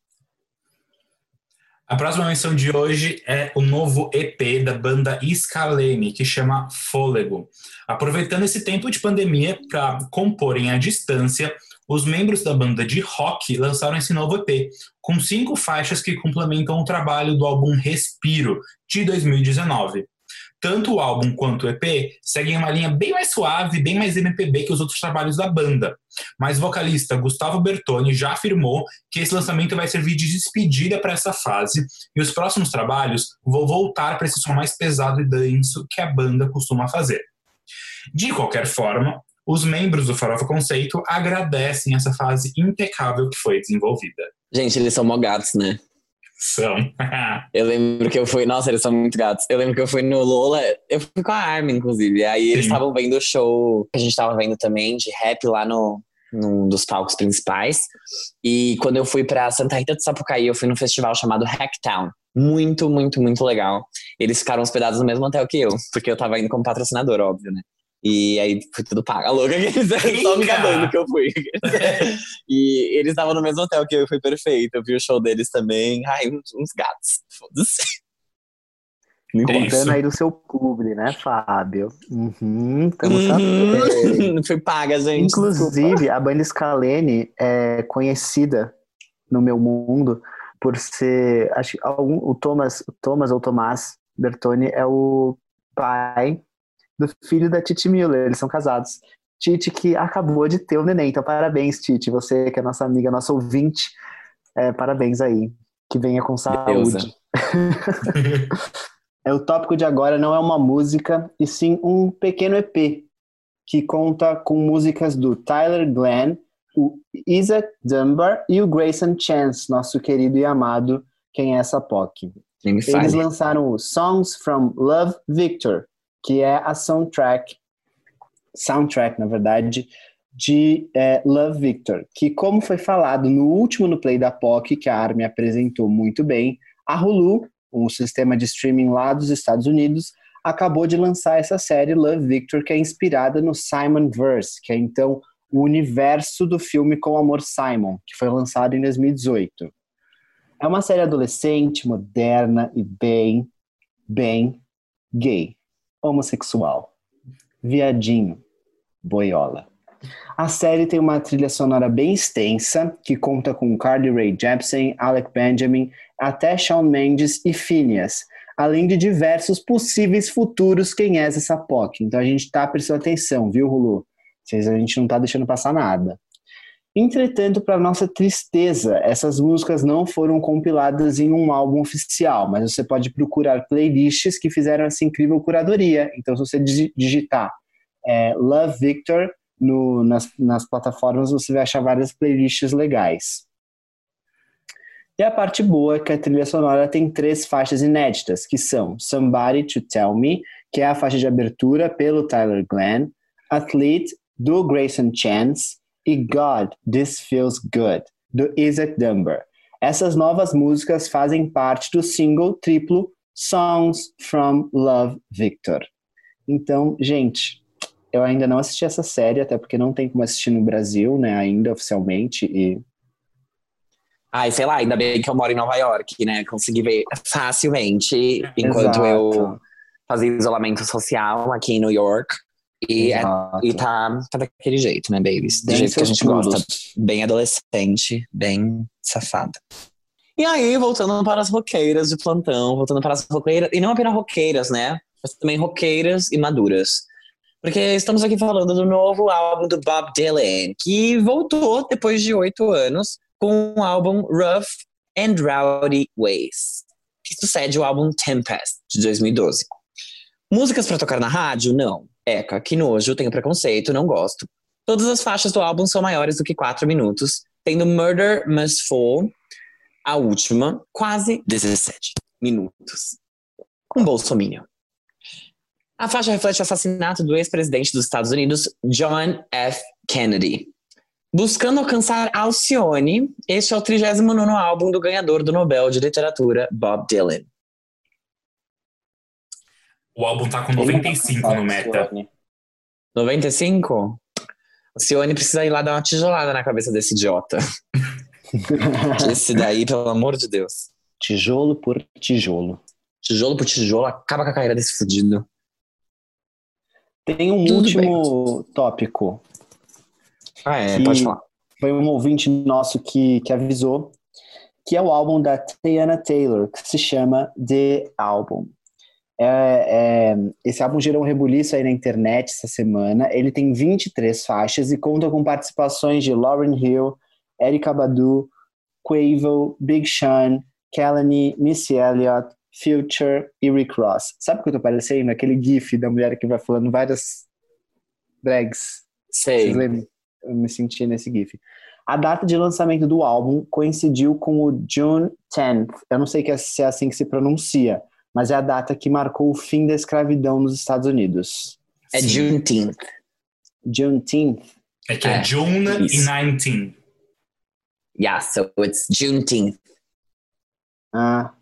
A próxima menção de hoje é o novo EP da banda Scalene, que chama Fôlego. Aproveitando esse tempo de pandemia para comporem à distância, os membros da banda de rock lançaram esse novo EP, com cinco faixas que complementam o trabalho do álbum Respiro, de 2019. Tanto o álbum quanto o EP seguem uma linha bem mais suave, bem mais MPB que os outros trabalhos da banda. Mas o vocalista Gustavo Bertoni já afirmou que esse lançamento vai servir de despedida para essa fase e os próximos trabalhos vão voltar para esse som mais pesado e denso que a banda costuma fazer. De qualquer forma, os membros do Farofa Conceito agradecem essa fase impecável que foi desenvolvida. Gente, eles são mó gatos, né? São. Eu lembro que eu fui. Nossa, eles são muito gatos. Eu lembro que eu fui no Lola. Eu fui com a Armin, inclusive. Aí eles Sim. estavam vendo o show que a gente tava vendo também, de rap lá no. Num dos palcos principais. E quando eu fui pra Santa Rita do Sapucaí, eu fui num festival chamado Hacktown. Muito, muito, muito legal. Eles ficaram hospedados no mesmo hotel que eu, porque eu tava indo como patrocinador, óbvio, né? E aí foi tudo pago. A louca que eles eram só me Eita! gabando que eu fui. e eles estavam no mesmo hotel que eu e foi perfeito. Eu vi o show deles também. Ai, uns, uns gatos. Foda-se. Isso. Contando aí do seu publi, né, Fábio? Uhum, estamos. Uhum. Foi paga, gente. Inclusive, a banda Scalene é conhecida no meu mundo por ser. Acho que algum, o Thomas, o Thomas ou Tomás Bertoni é o pai do filho da Titi Miller. Eles são casados. Titi que acabou de ter o neném. Então, parabéns, Titi. Você que é nossa amiga, nossa ouvinte. É, parabéns aí. Que venha com saúde. É, o tópico de agora não é uma música, e sim um pequeno EP que conta com músicas do Tyler Glenn, o Isaac Dunbar e o Grayson Chance, nosso querido e amado Quem é essa POC. Eles lançaram o Songs from Love Victor, que é a soundtrack, soundtrack na verdade, de é, Love Victor, que como foi falado no último no Play da POC, que a Armin apresentou muito bem, a Hulu, um sistema de streaming lá dos Estados Unidos, acabou de lançar essa série Love Victor, que é inspirada no Simon Verse, que é então o universo do filme Com Amor Simon, que foi lançado em 2018. É uma série adolescente, moderna e bem, bem gay, homossexual, viadinho, boiola. A série tem uma trilha sonora bem extensa, que conta com Carly Rae Jepsen, Alec Benjamin, até Shawn Mendes e Phineas, além de diversos possíveis futuros quem é essa POC. Então a gente tá prestando atenção, viu? Vocês, a gente não tá deixando passar nada. Entretanto, para nossa tristeza, essas músicas não foram compiladas em um álbum oficial, mas você pode procurar playlists que fizeram essa incrível curadoria. Então, se você digi- digitar é, Love Victor no- nas, nas plataformas, você vai achar várias playlists legais. E a parte boa é que a trilha sonora tem três faixas inéditas, que são Somebody to Tell Me, que é a faixa de abertura pelo Tyler Glenn, Athlete, do Grayson Chance, e God, This Feels Good, do Isaac Dunbar. Essas novas músicas fazem parte do single triplo Songs from Love Victor. Então, gente, eu ainda não assisti essa série, até porque não tem como assistir no Brasil, né, ainda oficialmente, e Ai, sei lá, ainda bem que eu moro em Nova York, né? Consegui ver facilmente enquanto Exato. eu fazia isolamento social aqui em New York. E, é- e tá, tá daquele jeito, né, babies? Do jeito que a gente gosta. pulos. Bem adolescente, bem safada. E aí, voltando para as roqueiras de plantão, voltando para as roqueiras, e não apenas roqueiras, né? Mas também roqueiras e maduras. Porque estamos aqui falando do novo álbum do Bob Dylan, que voltou depois de oito anos com o álbum Rough and Rowdy Ways, que sucede o álbum Tempest, de 2012. Músicas para tocar na rádio? Não. Eca, que nojo, tenho preconceito, não gosto. Todas as faixas do álbum são maiores do que 4 minutos, tendo Murder Must Fall, a última, quase 17 minutos. Um bolsominion. A faixa reflete o assassinato do ex-presidente dos Estados Unidos, John F. Kennedy. Buscando alcançar Alcione, este é o 39º álbum do ganhador do Nobel de Literatura, Bob Dylan. O álbum tá com 95 no Meta. 95? O Cione precisa ir lá dar uma tijolada na cabeça desse idiota. Esse daí, pelo amor de Deus. Tijolo por tijolo. Tijolo por tijolo, acaba com a carreira desse fudido. Tem um Tudo último tópico. Ah, é, pode falar. Foi um ouvinte nosso que, que avisou que é o álbum da Tiana Taylor, que se chama The Album. É, é, esse álbum gerou um rebuliço aí na internet essa semana. Ele tem 23 faixas e conta com participações de Lauryn Hill, Erykah Badu, Quavo, Big Sean, Kelly, Missy Elliott, Future e Rick Ross. Sabe o que eu tô parecendo? Aquele gif da mulher que vai falando várias drags. Sei. Vocês lembram? Eu me senti nesse gif. A data de lançamento do álbum coincidiu com o June 10th. Eu não sei é- se é assim que se pronuncia, mas é a data que marcou o fim da escravidão nos Estados Unidos. É Sim. Juneteenth. Juneteenth. É que é, É, June e isso. 19. Yeah, so it's Juneteenth. Ah,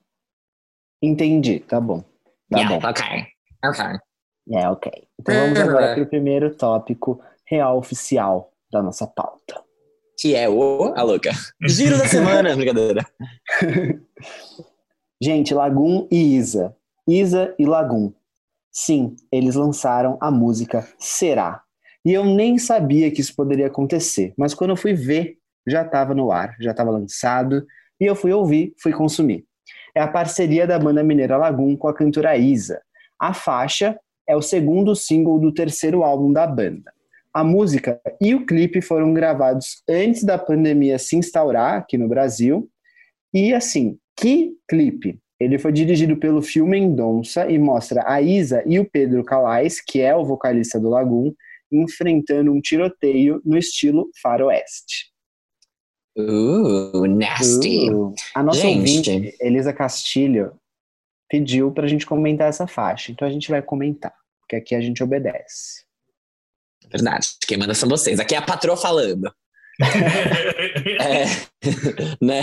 entendi. Tá bom. Tá yeah, bom. ok. Ok. É, ok. Então vamos agora para o primeiro tópico real oficial da nossa pauta. Que é o. A louca. Giro da semana, brincadeira. Gente, Lagoon e Isa. Isa e Lagoon. Sim, eles lançaram a música Será. E eu nem sabia que isso poderia acontecer, mas quando eu fui ver, já estava no ar, já estava lançado, e eu fui ouvir, fui consumir. É a parceria da banda mineira Lagoon com a cantora Isa. A faixa é o segundo single do terceiro álbum da banda. A música e o clipe foram gravados antes da pandemia se instaurar aqui no Brasil. E assim, que clipe! Ele foi dirigido pelo Phil Mendonça e mostra a Isa e o Pedro Calais, que é o vocalista do Lagoon, enfrentando um tiroteio no estilo faroeste. Uh, nasty. Uh, a nossa Gente. ouvinte, Elisa Castilho, pediu pra gente comentar essa faixa. Então a gente vai comentar, porque aqui a gente obedece. Verdade. Quem manda são vocês. Aqui é a patroa falando. É, né?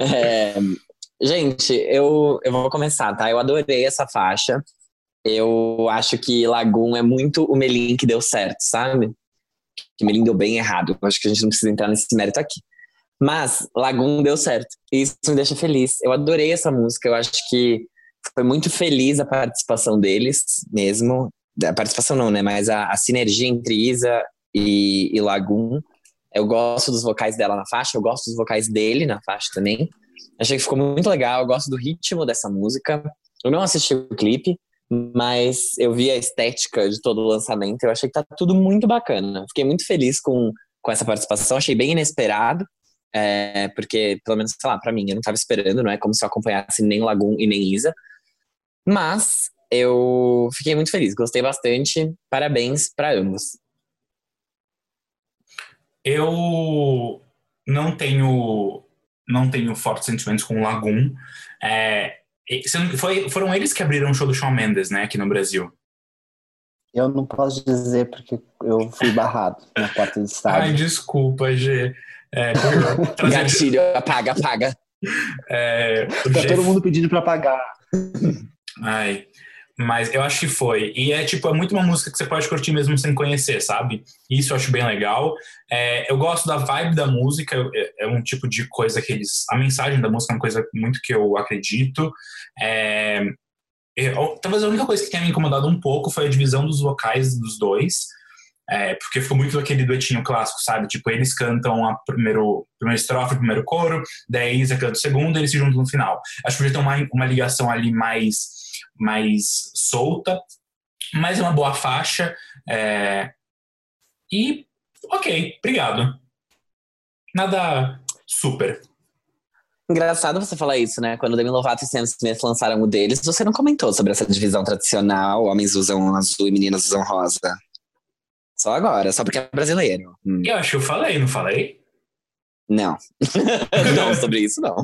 É, gente, eu, eu vou começar, tá? Eu adorei essa faixa. Eu acho que Lagoon é muito o Melim que deu certo, sabe? Que Melim deu bem errado. Eu acho que a gente não precisa entrar nesse mérito aqui. Mas Lagoon deu certo. E isso me deixa feliz. Eu adorei essa música. Eu acho que foi muito feliz a participação deles mesmo. A participação não, né? Mas a, a sinergia entre Isa e, e Lagoon. Eu gosto dos vocais dela na faixa, eu gosto dos vocais dele na faixa também. Achei que ficou muito legal, eu gosto do ritmo dessa música. Eu não assisti o clipe, mas eu vi a estética de todo o lançamento. Eu achei que tá tudo muito bacana. Fiquei muito feliz com, com essa participação, achei bem inesperado. é, porque, pelo menos, sei lá, pra mim, eu não tava esperando, não é como se eu acompanhasse nem Lagoon e nem Isa. Mas eu fiquei muito feliz, gostei bastante. Parabéns pra ambos. Eu não tenho não tenho fortes sentimentos com o Lagoon. É, sendo que foi, foram eles que abriram o show do Shawn Mendes, né, aqui no Brasil. Eu não posso dizer porque eu fui barrado na porta do Ai, estádio. desculpa, G. É, por trazer, Gatilho, apaga, apaga. é, Tá G todo mundo pedindo pra pagar. Ai, mas eu acho que foi. E é tipo, é muito uma música que você pode curtir mesmo sem conhecer, sabe? Isso eu acho bem legal. É, eu gosto da vibe da música, é, é um tipo de coisa que eles. A mensagem da música é uma coisa muito que eu acredito. É, eu- talvez a única coisa que tenha me incomodado um pouco foi a divisão dos vocais dos dois. É, porque ficou muito aquele duetinho clássico, sabe? Tipo, eles cantam a primeiro, primeira estrofe, o primeiro coro, daí Isa canta o segundo eles se juntam no final. Acho que podia ter uma, uma ligação ali mais, mais solta, mas é uma boa faixa. é, E, ok, obrigado. Nada super. Engraçado você falar isso, né? Quando Demi Lovato e Sam Smith lançaram o deles, você não comentou sobre essa divisão tradicional, homens usam azul e meninas usam rosa. Só agora, só porque é brasileiro. Hum, Eu acho que eu falei, não falei? Não. não, sobre isso não.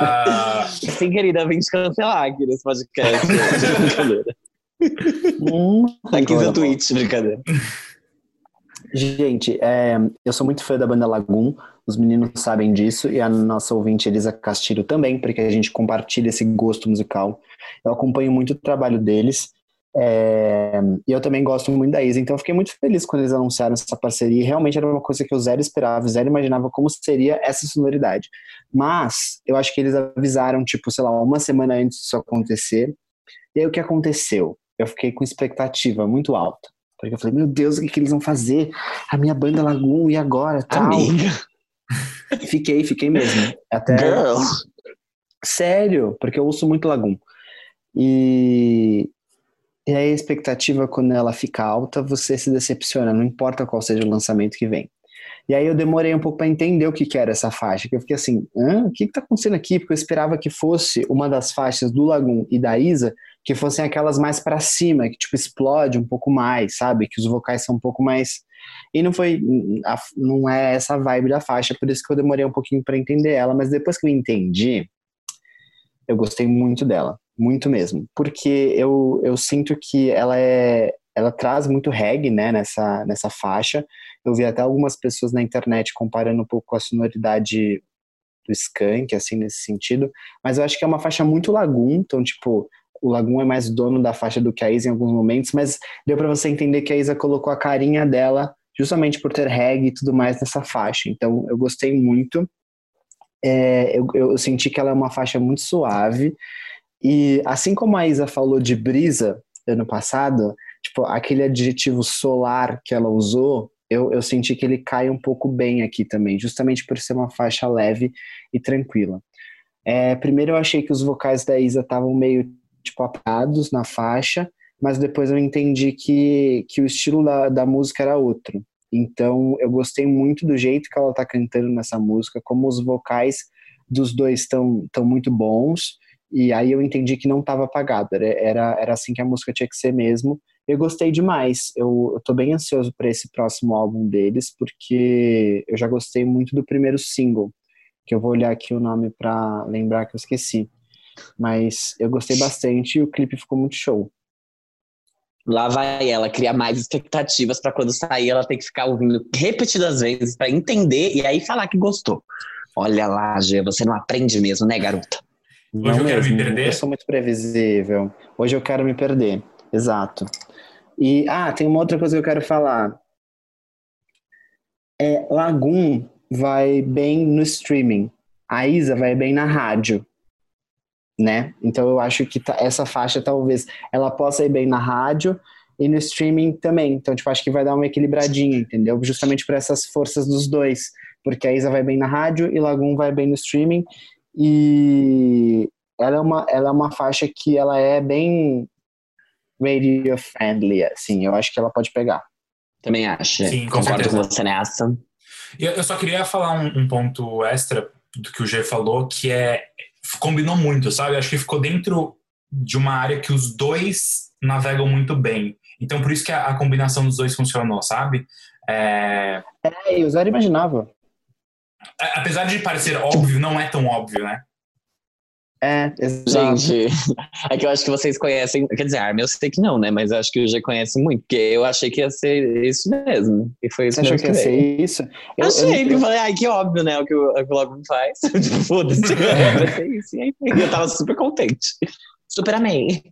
Ah, Sim, querida, vim te cancelar aqui nesse podcast. brincadeira. Hum, Aqui agora no Twitch, brincadeira. Gente, é, eu sou muito fã da banda Lagoon, os meninos sabem disso, e a nossa ouvinte Elisa Castilho também, porque a gente compartilha esse gosto musical. Eu acompanho muito o trabalho deles. É, e eu também gosto muito da Isa, então eu fiquei muito feliz quando eles anunciaram essa parceria. Realmente era uma coisa que eu zero esperava, zero imaginava como seria essa sonoridade. Mas eu acho que eles avisaram, tipo, sei lá, uma semana antes disso acontecer. E aí o que aconteceu? Eu fiquei com expectativa muito alta. Porque eu falei, meu Deus, o que, que eles vão fazer? A minha banda Lagoon, e agora? Tal. Amiga. Fiquei, fiquei mesmo. Até... Girl. Sério, porque eu ouço muito Lagoon. E, e aí a expectativa, quando ela fica alta, você se decepciona, não importa qual seja o lançamento que vem. E aí eu demorei um pouco para entender o que, que era essa faixa, que eu fiquei assim, Hã? o que está acontecendo aqui? Porque eu esperava que fosse uma das faixas do Lagoon e da Isa, que fossem aquelas mais para cima, que tipo explode um pouco mais, sabe? Que os vocais são um pouco mais e não foi não é essa vibe da faixa, por isso que eu demorei um pouquinho para entender ela, mas depois que eu entendi, eu gostei muito dela, muito mesmo, porque eu, eu sinto que ela é ela traz muito reggae, né, nessa nessa faixa. Eu vi até algumas pessoas na internet comparando um pouco com a sonoridade do Skank, assim, nesse sentido, mas eu acho que é uma faixa muito Lagoon, então, tipo, o Lagoon é mais dono da faixa do que a Isa em alguns momentos, mas deu para você entender que a Isa colocou a carinha dela justamente por ter reggae e tudo mais nessa faixa. Então eu gostei muito. É, eu, eu senti que ela é uma faixa muito suave. E assim como a Isa falou de brisa ano passado, tipo, aquele adjetivo solar que ela usou, eu, eu senti que ele cai um pouco bem aqui também, justamente por ser uma faixa leve e tranquila. É, primeiro eu achei que os vocais da Isa estavam meio tipo apagados na faixa, mas depois eu entendi que, que o estilo da, da música era outro. Então eu gostei muito do jeito que ela tá cantando nessa música, como os vocais dos dois estão tão muito bons, e aí eu entendi que não estava apagado, era, era, assim que a música tinha que ser mesmo. Eu gostei demais, eu, eu tô bem ansioso para esse próximo álbum deles, porque eu já gostei muito do primeiro single, que eu vou olhar aqui o nome para lembrar que eu esqueci. Mas eu gostei bastante e o clipe ficou muito show. Lá vai ela criar mais expectativas pra quando sair ela tem que ficar ouvindo repetidas vezes pra entender e aí falar que gostou. Olha lá, Gê, você não aprende mesmo, né, garota? Hoje eu quero me perder? Eu sou muito previsível. Hoje eu quero me perder. Exato. E, ah, tem uma outra coisa que eu quero falar. É, Lagoon vai bem no streaming. A Isa vai bem na rádio. Né? Então eu acho que tá- essa faixa talvez ela possa ir bem na rádio e no streaming também. Então, tipo, acho que vai dar uma equilibradinha, entendeu? Justamente por essas forças dos dois. Porque a Isa vai bem na rádio e Lagoon vai bem no streaming. E ela é uma, ela é uma faixa que ela é bem radio friendly, assim. Eu acho que ela pode pegar. Também acho. Sim, com Concordo com certeza. você nessa. Eu só queria falar um, um ponto extra do que o G falou, que é combinou muito, sabe? Acho que ficou dentro de uma área que os dois navegam muito bem. Então, por isso que a, a combinação dos dois funcionou, sabe? É, É, eu zero imaginava. A- apesar de parecer óbvio, não é tão óbvio, né? É, exato. Gente, é que eu acho que vocês conhecem. Quer dizer, Armin, eu sei que não, né? Mas eu acho que o G conhece muito, porque eu achei que ia ser isso mesmo. E foi isso Você achou mesmo que ia ser isso? Eu, Achei, eu- eu falei, ai, que óbvio, né? O que o, o que o Logan faz. Foda-se, vai ser isso. E aí, eu tava super contente. Super amei.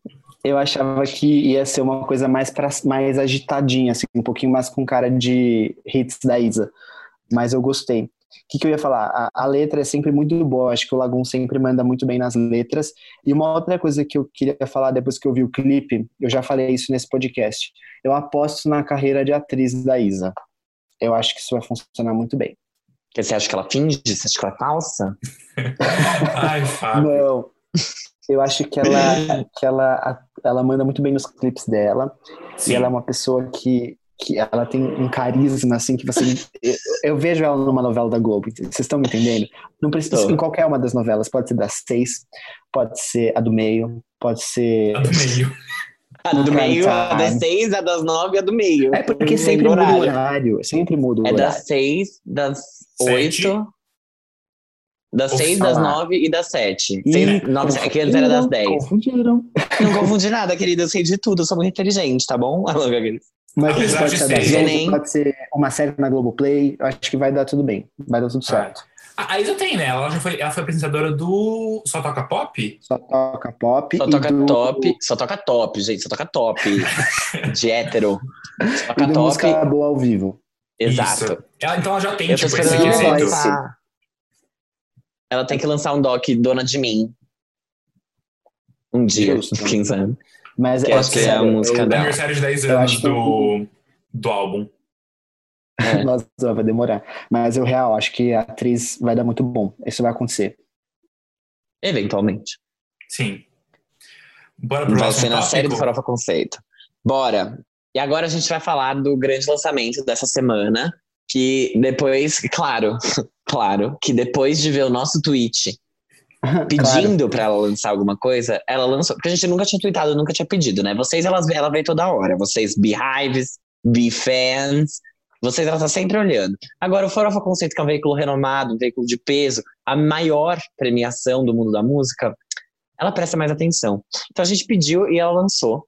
eu achava que ia ser uma coisa mais, pra, mais agitadinha, assim, um pouquinho mais com cara de hits da Isa. Mas eu gostei. O que, que eu ia falar? A, a letra é sempre muito boa, acho que o Lagoon sempre manda muito bem nas letras. E uma outra coisa que eu queria falar depois que eu vi o clipe, eu já falei isso nesse podcast. Eu aposto na carreira de atriz da Isa. Eu acho que isso vai funcionar muito bem. Porque você acha que ela finge? Você acha que ela é falsa? Ai, Fábio. Não. Eu acho que ela, que ela, ela manda muito bem nos clipes dela. Sim. E ela é uma pessoa que, que ela tem um carisma, assim, que você. eu, eu vejo ela numa novela da Globo, vocês estão me entendendo? Não precisa em qualquer uma das novelas, pode ser das seis, pode ser a do meio, pode ser. A do meio. A do meio, a das seis, a das nove e a do meio. É porque sempre muda o horário, sempre muda o É horário. das seis, das Sete. oito, das seis, das nove e das sete. Ih, Seis, nove, é que antes era das dez. Confundiram. Não confundi nada, querida. Eu sei de tudo, eu sou muito inteligente, tá bom? Mas Apesar pode de ser Enem. oito, pode ser uma série na Globoplay, eu acho que vai dar tudo bem, vai dar tudo certo. A a Isa tem, né? Ela já foi, ela foi apresentadora do Só Toca Pop? Só toca pop. Só e toca do- top, só toca top, gente, só toca top. de hétero. Só E toca do top. música boa ao vivo. Exato. Isso. Ela, então ela já tem, Eu tipo, esse quesito. lançar. Ela tem que lançar um doc Dona de Mim. Um dia, Justo. quem sabe. Mas Que é, acho que é a música eu- dela. Aniversário de 10 Eu anos do, do álbum. É. Nossa, vai demorar. Mas eu real, acho que a atriz vai dar muito bom. Isso vai acontecer. Eventualmente. Sim. Bora pro Vai ser na tópico? série do Farofa Conceito. Bora. E agora a gente vai falar do grande lançamento dessa semana. Que depois, claro, claro, que depois de ver o nosso tweet Claro. pedindo pra ela lançar alguma coisa, ela lançou. Porque a gente nunca tinha tweetado, nunca tinha pedido, né? Vocês, elas, ela vem toda hora. Vocês, Beehives, Be-Fans. Vocês, ela tá sempre olhando. Agora, o Farofa Conceito, que é um veículo renomado, um veículo de peso, a maior premiação do mundo da música, ela presta mais atenção. Então a gente pediu e ela lançou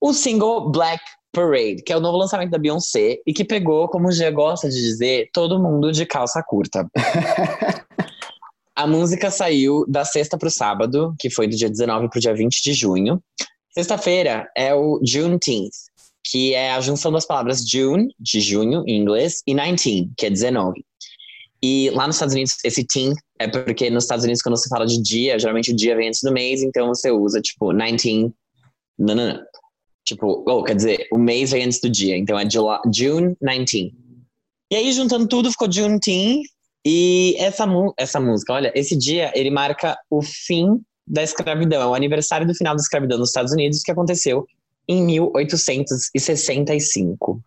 o single Black Parade, que é o novo lançamento da Beyoncé e que pegou, como o Gia gosta de dizer, todo mundo de calça curta. A música saiu da sexta para o sábado, que foi do dia 19 para o dia 20 de junho. Sexta-feira é o Juneteenth, que é a junção das palavras June, de junho, em inglês, e 19, que é 19. E lá nos Estados Unidos, esse teen é porque nos Estados Unidos, quando você fala de dia, geralmente o dia vem antes do mês, então você usa, tipo, 19. Não, não, não. Tipo, ou quer dizer, o mês vem antes do dia, então é July, June 19. E aí, juntando tudo, ficou Juneteenth. E essa, essa música, olha, esse dia ele marca o fim da escravidão, é o aniversário do final da escravidão nos Estados Unidos, que aconteceu em 1865,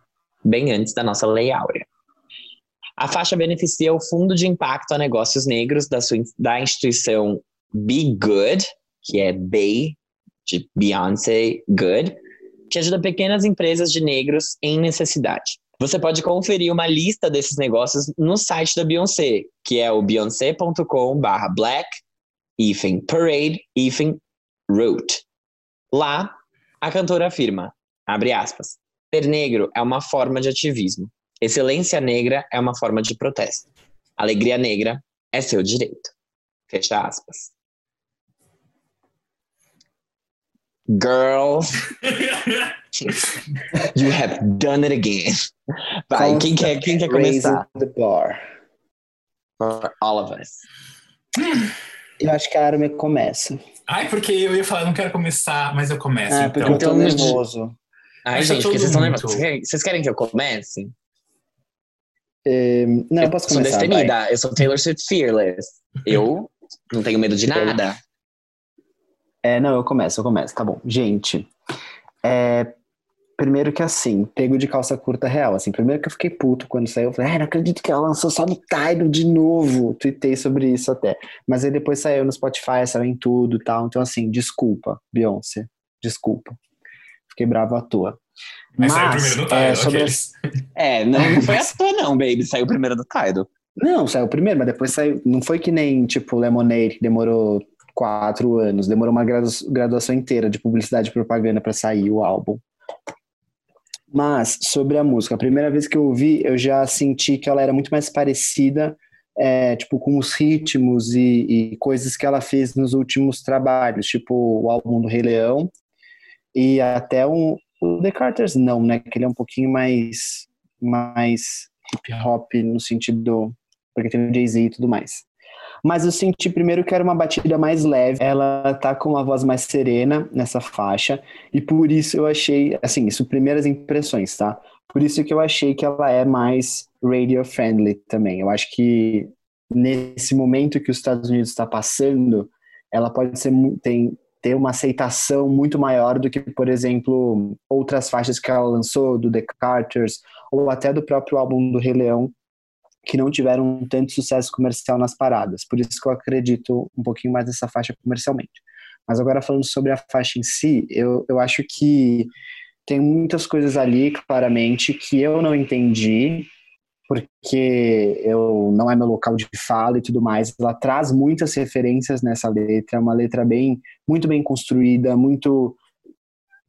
bem antes da nossa Lei Áurea. A faixa beneficia o Fundo de Impacto a Negócios Negros da, sua, da instituição Be Good, que é Bay, de Beyoncé Good, que ajuda pequenas empresas de negros em necessidade. Você pode conferir uma lista desses negócios no site da Beyoncé, que é o beyoncé.com barra black hífen parade hífen route. Lá, a cantora afirma, abre aspas, ser negro é uma forma de ativismo. Excelência negra é uma forma de protesto. Alegria negra é seu direito. Fecha aspas. Girl, you have done it again. Vai, quem quer, quem quer começar? The bar. For all of us. Eu acho que a Armin começa. Ai, porque eu ia falar, eu não quero começar, mas eu começo. Ah, porque então. eu tô então, nervoso. Ai, Acho gente, porque vocês estão nervosos. Vocês querem, que eu comece? É, Não, eu posso sou começar. vai. destemida. Eu sou Taylor Swift Fearless. Eu não tenho medo de nada. É, não, eu começo, eu começo, tá bom. Gente, é, primeiro que assim, pego de calça curta real, assim, primeiro que eu fiquei puto quando saiu, eu falei, ai, não acredito que ela lançou só no Tidal de novo, tuitei sobre isso até, mas aí depois saiu no Spotify, saiu em tudo e tal, então assim, desculpa, Beyoncé, desculpa, fiquei bravo à toa. Mas saiu primeiro no é, Tidal, sobre aqueles. É, não, não foi a sua, não, baby. Saiu primeiro do Tidal. Não, saiu primeiro, mas depois saiu. Não foi que nem, tipo, Lemonade, que demorou quatro anos. Demorou uma gradu- graduação inteira de publicidade e propaganda pra sair o álbum. Mas, sobre a música, a primeira vez que eu ouvi, eu já senti que ela era muito mais parecida, é, tipo, com os ritmos e, e coisas que ela fez nos últimos trabalhos, tipo o álbum do Rei Leão e até um, o The Carters não, né? Que ele é um pouquinho mais, mais hip hop no sentido porque tem o Jay-Z e tudo mais. Mas eu senti primeiro que era uma batida mais leve, ela tá com uma voz mais serena nessa faixa, e por isso eu achei, assim, isso primeiras impressões, tá? Por isso que eu achei que ela é mais radio friendly também. Eu acho que nesse momento que os Estados Unidos está passando, ela pode ser tem ter uma aceitação muito maior do que, por exemplo, outras faixas que ela lançou do The Carters ou até do próprio álbum do Rei Leão, que não tiveram tanto sucesso comercial nas paradas. Por isso que eu acredito um pouquinho mais nessa faixa comercialmente. Mas agora falando sobre a faixa em si, eu, eu acho que tem muitas coisas ali, claramente, que eu não entendi, porque eu não é meu local de fala e tudo mais. Ela traz muitas referências nessa letra, é uma letra bem, muito bem construída, muito,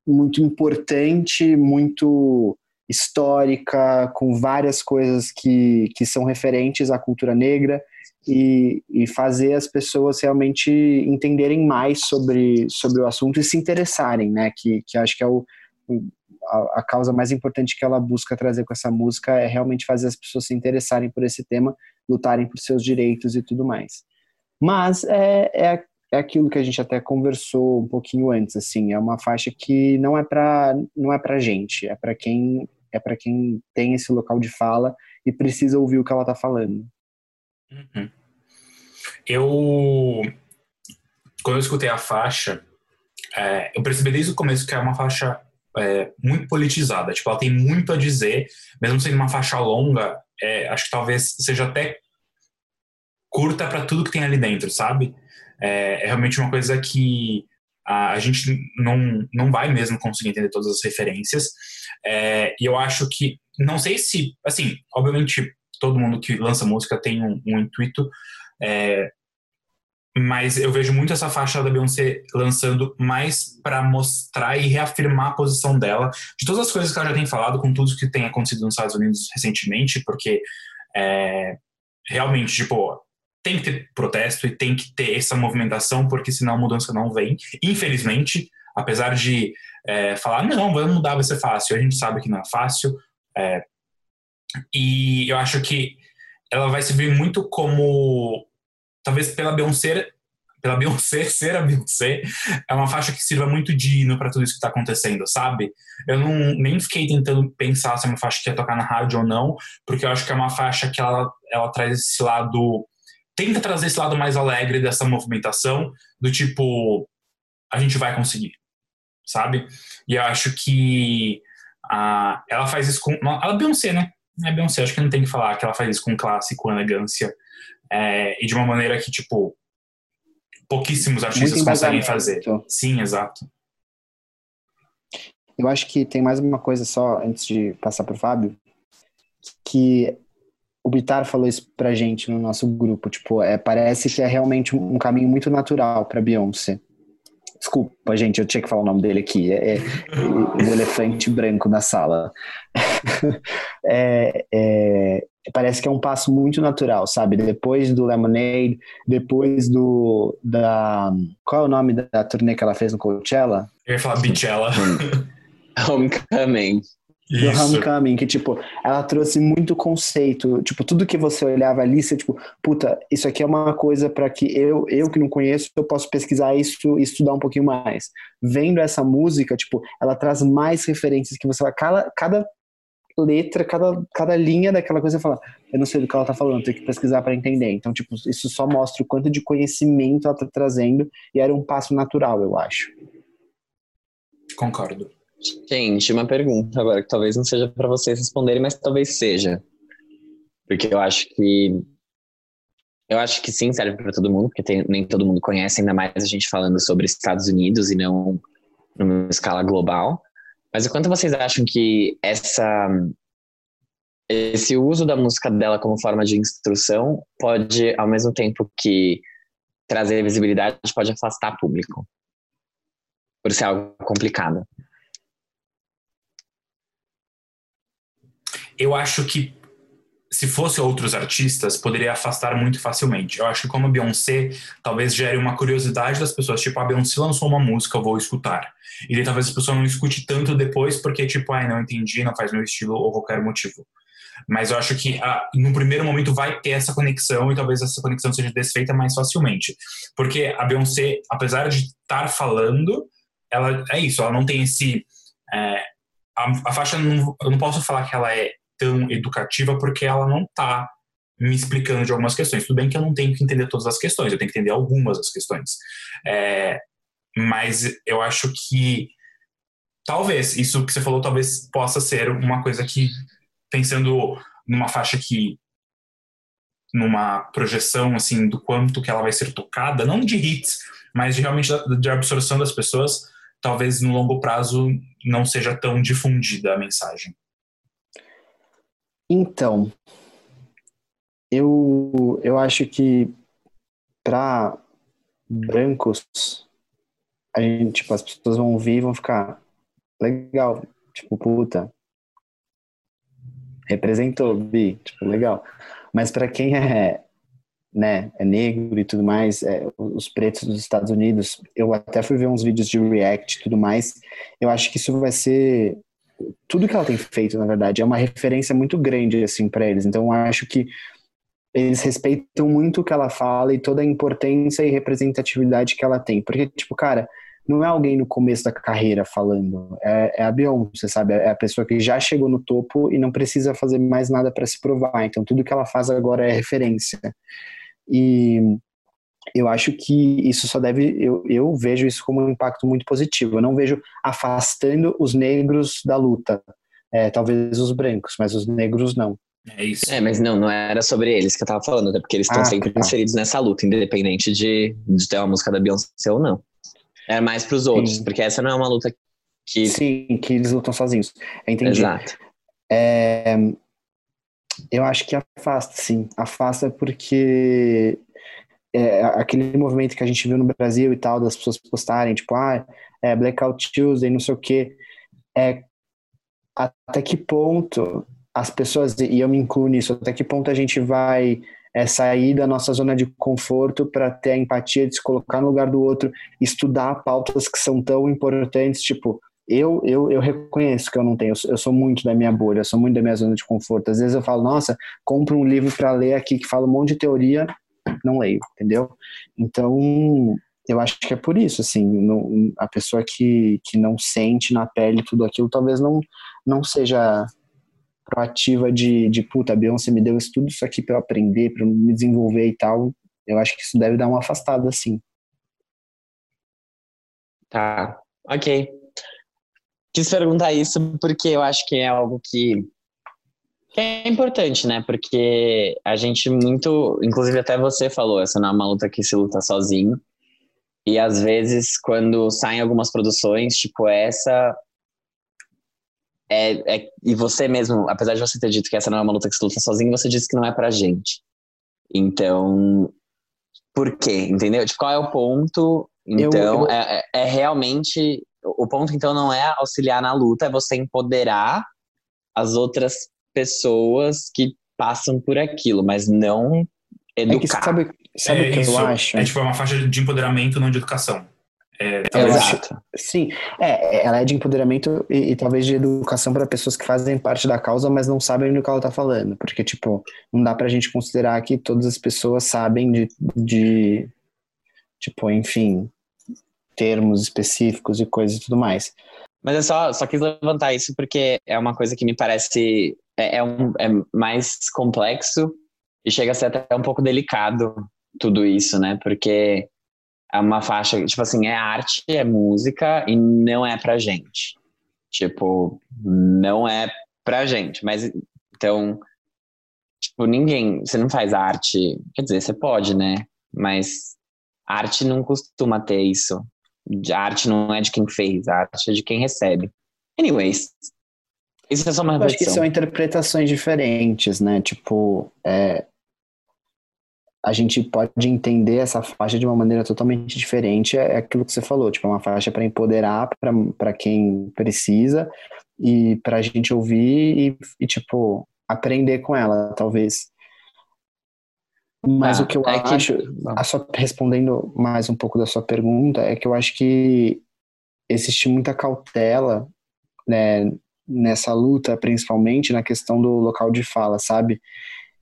muito importante, muito histórica, com várias coisas que, que são referentes à cultura negra. e, e fazer as pessoas realmente entenderem mais sobre, sobre o assunto e se interessarem, né? Que, que acho que é o, a, a, causa mais importante que ela busca trazer com essa música é realmente fazer as pessoas se interessarem por esse tema, lutarem por seus direitos e tudo mais. Mas é, é, é aquilo que a gente até conversou um pouquinho antes, assim, é uma faixa que não é para não é para gente, é para quem é para quem tem esse local de fala e precisa ouvir o que ela está falando. Uhum. Eu quando eu escutei a faixa, é, eu percebi desde o começo que é uma faixa é, muito politizada. Tipo, ela tem muito a dizer, mesmo sendo uma faixa longa, é, acho que talvez seja até curta para tudo que tem ali dentro, sabe? É, é, realmente uma coisa que a, gente não, não vai mesmo conseguir entender todas as referências. É, e eu acho que, não sei se, assim, obviamente todo mundo que lança música tem um, um intuito é, mas eu vejo muito essa faixa da Beyoncé lançando mais para mostrar e reafirmar a posição dela de todas as coisas que ela já tem falado, com tudo que tem acontecido nos Estados Unidos recentemente, porque é, realmente, tipo, tem que ter protesto e tem que ter essa movimentação, porque senão a mudança não vem. Infelizmente, apesar de é, falar, não, vamos mudar, vai ser fácil, a gente sabe que não é fácil. É, e eu acho que ela vai servir muito como talvez pela Beyoncé, pela Beyoncé ser a Beyoncé, é uma faixa que sirva muito de hino para tudo isso que está acontecendo, sabe? Eu não nem fiquei tentando pensar se é uma faixa que ia tocar na rádio ou não, porque eu acho que é uma faixa que ela, ela traz esse lado tenta trazer esse lado mais alegre dessa movimentação, do tipo, a gente vai conseguir, sabe? E eu acho que ela faz isso com. Ela é Beyoncé, né? É Beyoncé, acho que não tem que falar que ela faz isso com classe, com elegância é, e de uma maneira que, tipo, pouquíssimos artistas conseguem fazer. Sim, exato. Eu acho que tem mais uma coisa só, antes de passar para o Fábio, que o Bitar falou isso pra gente no nosso grupo, tipo, é, parece que é realmente um caminho muito natural para Beyoncé. Desculpa, gente, eu tinha que falar o nome dele aqui. É, é o elefante branco na sala. é, é, parece que é um passo muito natural, sabe? Depois do Lemonade, depois do da qual é o nome da turnê que ela fez no Coachella? Eu ia falar Beachella. Homecoming. Do Homecoming, que, tipo, ela trouxe muito conceito. Tipo, tudo que você olhava ali, você, tipo, puta, isso aqui é uma coisa para que eu, eu que não conheço, eu posso pesquisar isso e estudar um pouquinho mais. Vendo essa música, tipo, ela traz mais referências que você vai, cada, cada letra, cada, cada linha daquela coisa, você fala, eu não sei do que ela tá falando, tenho que pesquisar para entender. Então, tipo, isso só mostra o quanto de conhecimento ela tá trazendo e era um passo natural, eu acho. Concordo. Gente, uma pergunta agora que talvez não seja para vocês responderem, mas talvez seja. Porque eu acho que eu acho que sim, serve para todo mundo, porque tem, nem todo mundo conhece, ainda mais a gente falando sobre Estados Unidos e não numa escala global. Mas o quanto vocês acham que essa esse uso da música dela como forma de instrução pode, ao mesmo tempo que trazer visibilidade, pode afastar público? Por ser algo complicado. Eu acho que se fosse outros artistas, poderia afastar muito facilmente. Eu acho que como a Beyoncé, talvez gere uma curiosidade das pessoas, tipo, a Beyoncé lançou uma música, eu vou escutar. E daí, talvez a pessoa não escute tanto depois, porque, tipo, ai, não entendi, não faz meu estilo, ou qualquer motivo. Mas eu acho que ah, no primeiro momento vai ter essa conexão e talvez essa conexão seja desfeita mais facilmente. Porque a Beyoncé, apesar de estar falando, ela é isso, ela não tem esse. É, a, a faixa, não, eu não posso falar que ela é tão educativa porque ela não está me explicando de algumas questões. Tudo bem que eu não tenho que entender todas as questões, eu tenho que entender algumas das questões. É, mas eu acho que talvez isso que você falou talvez possa ser uma coisa que pensando numa faixa que numa projeção assim do quanto que ela vai ser tocada, não de hits, mas de realmente de absorção das pessoas, talvez no longo prazo não seja tão difundida a mensagem. Então, eu, eu acho que para brancos, a gente, tipo, as pessoas vão ouvir e vão ficar legal, tipo, puta, representou, Bi, tipo, legal. Mas para quem é né, é negro e tudo mais, é, os pretos dos Estados Unidos, eu até fui ver uns vídeos de react e tudo mais, eu acho que isso vai ser tudo que ela tem feito, na verdade, é uma referência muito grande assim para eles. Então, acho que eles respeitam muito o que ela fala e toda a importância e representatividade que ela tem. Porque, tipo, cara, não é alguém no começo da carreira falando, é, é a Beyoncé, sabe? É a pessoa que já chegou no topo e não precisa fazer mais nada para se provar. Então, tudo que ela faz agora é referência. E eu acho que isso só deve, eu, eu vejo isso como um impacto muito positivo. Eu não vejo afastando os negros da luta. É, talvez os brancos, mas os negros não. É isso. É, mas não, não era sobre eles que eu tava falando, até porque eles estão Ah, sempre tá. inseridos nessa luta, independente de, de ter uma música da Beyoncé ou não. Era mais pros outros, Sim. porque essa não é uma luta que. Sim, que eles lutam sozinhos. Entendi. Exato. É, eu acho que afasta, sim. Afasta porque é, aquele movimento que a gente viu no Brasil e tal, das pessoas postarem, tipo, ah, é Blackout Tuesday, não sei o quê. É, até que ponto as pessoas, e eu me incluo nisso, até que ponto a gente vai é, sair da nossa zona de conforto para ter a empatia de se colocar no lugar do outro, estudar pautas que são tão importantes, tipo, eu, eu, eu reconheço que eu não tenho, eu sou- eu sou muito da minha bolha, eu sou muito da minha zona de conforto. Às vezes eu falo, nossa, compro um livro para ler aqui que fala um monte de teoria, não leio, entendeu? Então, eu acho que é por isso, assim, não- a pessoa que, que não sente na pele tudo aquilo, talvez não, não seja proativa de, de puta, a Beyoncé me deu isso, tudo isso aqui para eu aprender, para eu me desenvolver e tal. Eu acho que isso deve dar uma afastada, assim. Tá, ok. Quis perguntar isso porque eu acho que é algo que, que é importante, né? Porque a gente muito, inclusive até você falou, essa não é uma luta que se luta sozinho. E às vezes, quando saem algumas produções, tipo essa, é, é- e você mesmo, apesar de você ter dito que essa não é uma luta que se luta sozinho, você disse que não é pra gente. Então, por quê? Entendeu? Tipo, qual é o ponto? Então, eu- É, é- é realmente. O ponto, então, não é auxiliar na luta, é você empoderar as outras pessoas que passam por aquilo, mas não É que educar. sabe, sabe É o que isso, eu acho? É tipo uma faixa de empoderamento, não de educação. É, talvez Exato. Sim, é, ela é de empoderamento e, e talvez de educação para pessoas que fazem parte da causa, mas não sabem do que ela tá falando. Porque, tipo, não dá pra gente considerar que todas as pessoas sabem de, de tipo, enfim, termos específicos e coisas e tudo mais. Mas eu só, só quis levantar isso porque é uma coisa que me parece é, é, um, é mais complexo e chega a ser até um pouco delicado tudo isso, né? Porque é uma faixa, tipo assim, é arte, é música e não é pra gente. Tipo, não é pra gente. Mas então, tipo, ninguém, você não faz arte, quer dizer, você pode, né? Mas arte não costuma ter isso. A arte não é de quem fez, a arte é de quem recebe. Anyways, isso é só uma Eu acho que reflexão. são interpretações diferentes, né? Tipo, é, a gente pode entender essa faixa de uma maneira totalmente diferente. É aquilo que você falou, tipo, é uma faixa para empoderar para quem precisa e para a gente ouvir e, e, tipo, aprender com ela, talvez. Mas Tá, o que eu é que- acho, a sua, respondendo mais um pouco da sua pergunta, é que eu acho que existe muita cautela, né, nessa luta, principalmente na questão do local de fala, sabe?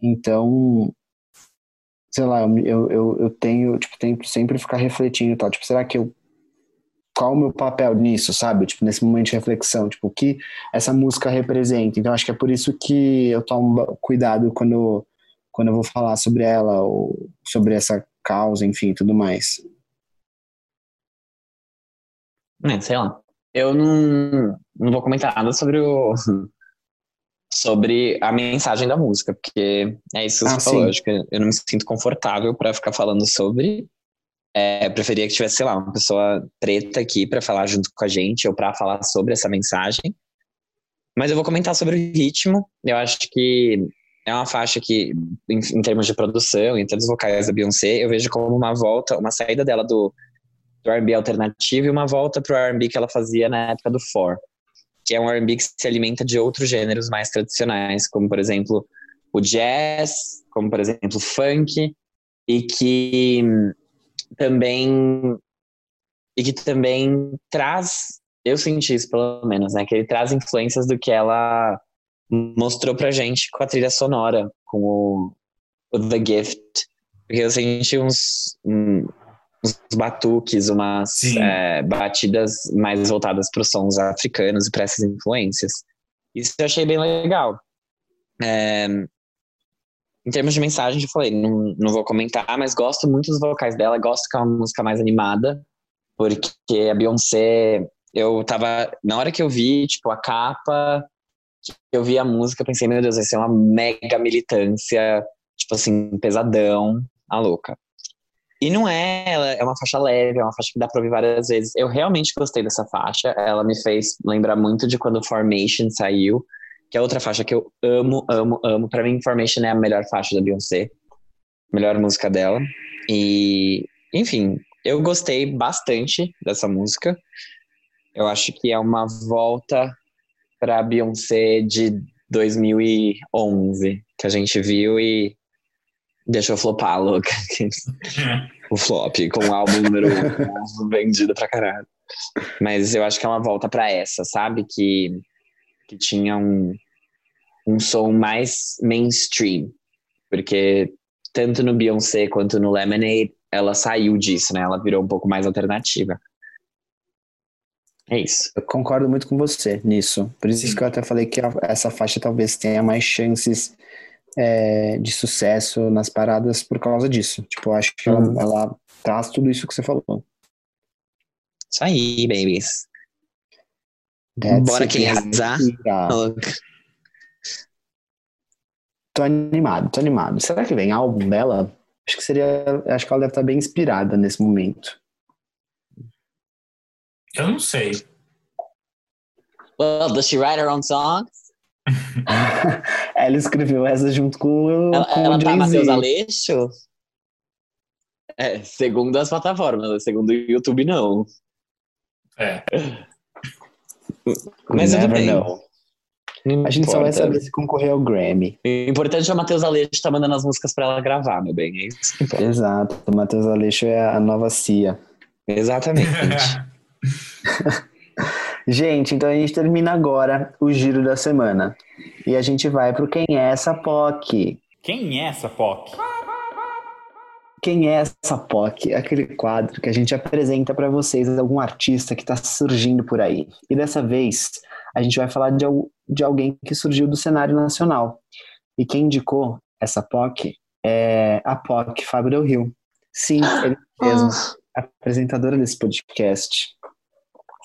Então, sei lá, eu, eu, eu tenho, tipo, tento sempre ficar refletindo e tal, tipo, será que eu qual o meu papel nisso, sabe? Tipo, nesse momento de reflexão, tipo, o que essa música representa. Então, acho que é por isso que eu tomo cuidado quando, quando eu vou falar sobre ela ou sobre essa causa, enfim, tudo mais. É, sei lá. Eu não, não vou comentar nada sobre o sobre a mensagem da música, porque é isso que você Ah, falou. acho que eu não me sinto confortável para ficar falando sobre. É, eu preferia que tivesse, sei lá, uma pessoa preta aqui para falar junto com a gente ou para falar sobre essa mensagem. Mas eu vou comentar sobre o ritmo. Eu acho que é uma faixa que, em, em termos de produção, em termos vocais da Beyoncé, eu vejo como uma volta, uma saída dela do, do R&B alternativo e uma volta pro R&B que ela fazia na época do For, que é um R&B que se alimenta de outros gêneros mais tradicionais, como por exemplo o jazz, como por exemplo o funk, e que também e que também traz, eu senti isso pelo menos, né, que ele traz influências do que ela mostrou pra gente com a trilha sonora, com o, o The Gift, porque eu senti uns, uns batuques, umas é, batidas mais voltadas para os sons africanos e para essas influências. Isso eu achei bem legal. É, em termos de mensagem, eu falei, não, não vou comentar, mas gosto muito dos vocais dela, gosto que é uma música mais animada, porque a Beyoncé, eu tava, na hora que eu vi, tipo, a capa, eu vi a música, pensei, meu Deus, vai ser uma mega militância, tipo assim, pesadão, a louca. E não é, ela é uma faixa leve, é uma faixa que dá pra ouvir várias vezes. Eu realmente gostei dessa faixa, ela me fez lembrar muito de quando Formation saiu, que é outra faixa que eu amo, amo, amo. Pra mim, Formation é a melhor faixa da Beyoncé, melhor música dela. E, enfim, eu gostei bastante dessa música. Eu acho que é uma volta pra Beyoncé de 2011, que a gente viu e deixou flopar, louca. o flop, com o álbum número 1 vendido pra caralho. Mas eu acho que é uma volta para essa, sabe? Que, que tinha um, um som mais mainstream. Porque tanto no Beyoncé quanto no Lemonade, ela saiu disso, né? Ela virou um pouco mais alternativa. É isso. Eu concordo muito com você nisso. Por isso Sim. que eu até falei que essa faixa talvez tenha mais chances é, de sucesso nas paradas por causa disso. Tipo, eu acho que uhum. ela, ela, traz tudo isso que você falou. Isso aí, babies. That's Bora que arrasar. Tô animado, tô animado. Será que vem álbum dela? Acho que seria. Acho que ela deve estar bem inspirada nesse momento. Eu não sei. Well, does she write her own songs? ela escreveu essa junto com, ela, com ela o tá Matheus Aleixo? É, segundo as plataformas, segundo o YouTube, não. É. Mas eu também. Não. a gente só vai saber se concorrer ao Grammy. O importante é o Matheus Aleixo estar tá mandando as músicas para ela gravar, meu bem. É isso que importa. Exato. O Matheus Aleixo é a nova Cia. Exatamente. Gente, então a gente termina agora o giro da semana. E a gente vai pro Quem é essa POC? Quem é essa POC? Quem é essa POC? Aquele quadro que a gente apresenta para vocês algum artista que está surgindo por aí. E dessa vez a gente vai falar de, de alguém que surgiu do cenário nacional. E quem indicou essa POC é a POC Fábio Del Rio. Sim, ele mesmo, ah. apresentadora desse podcast.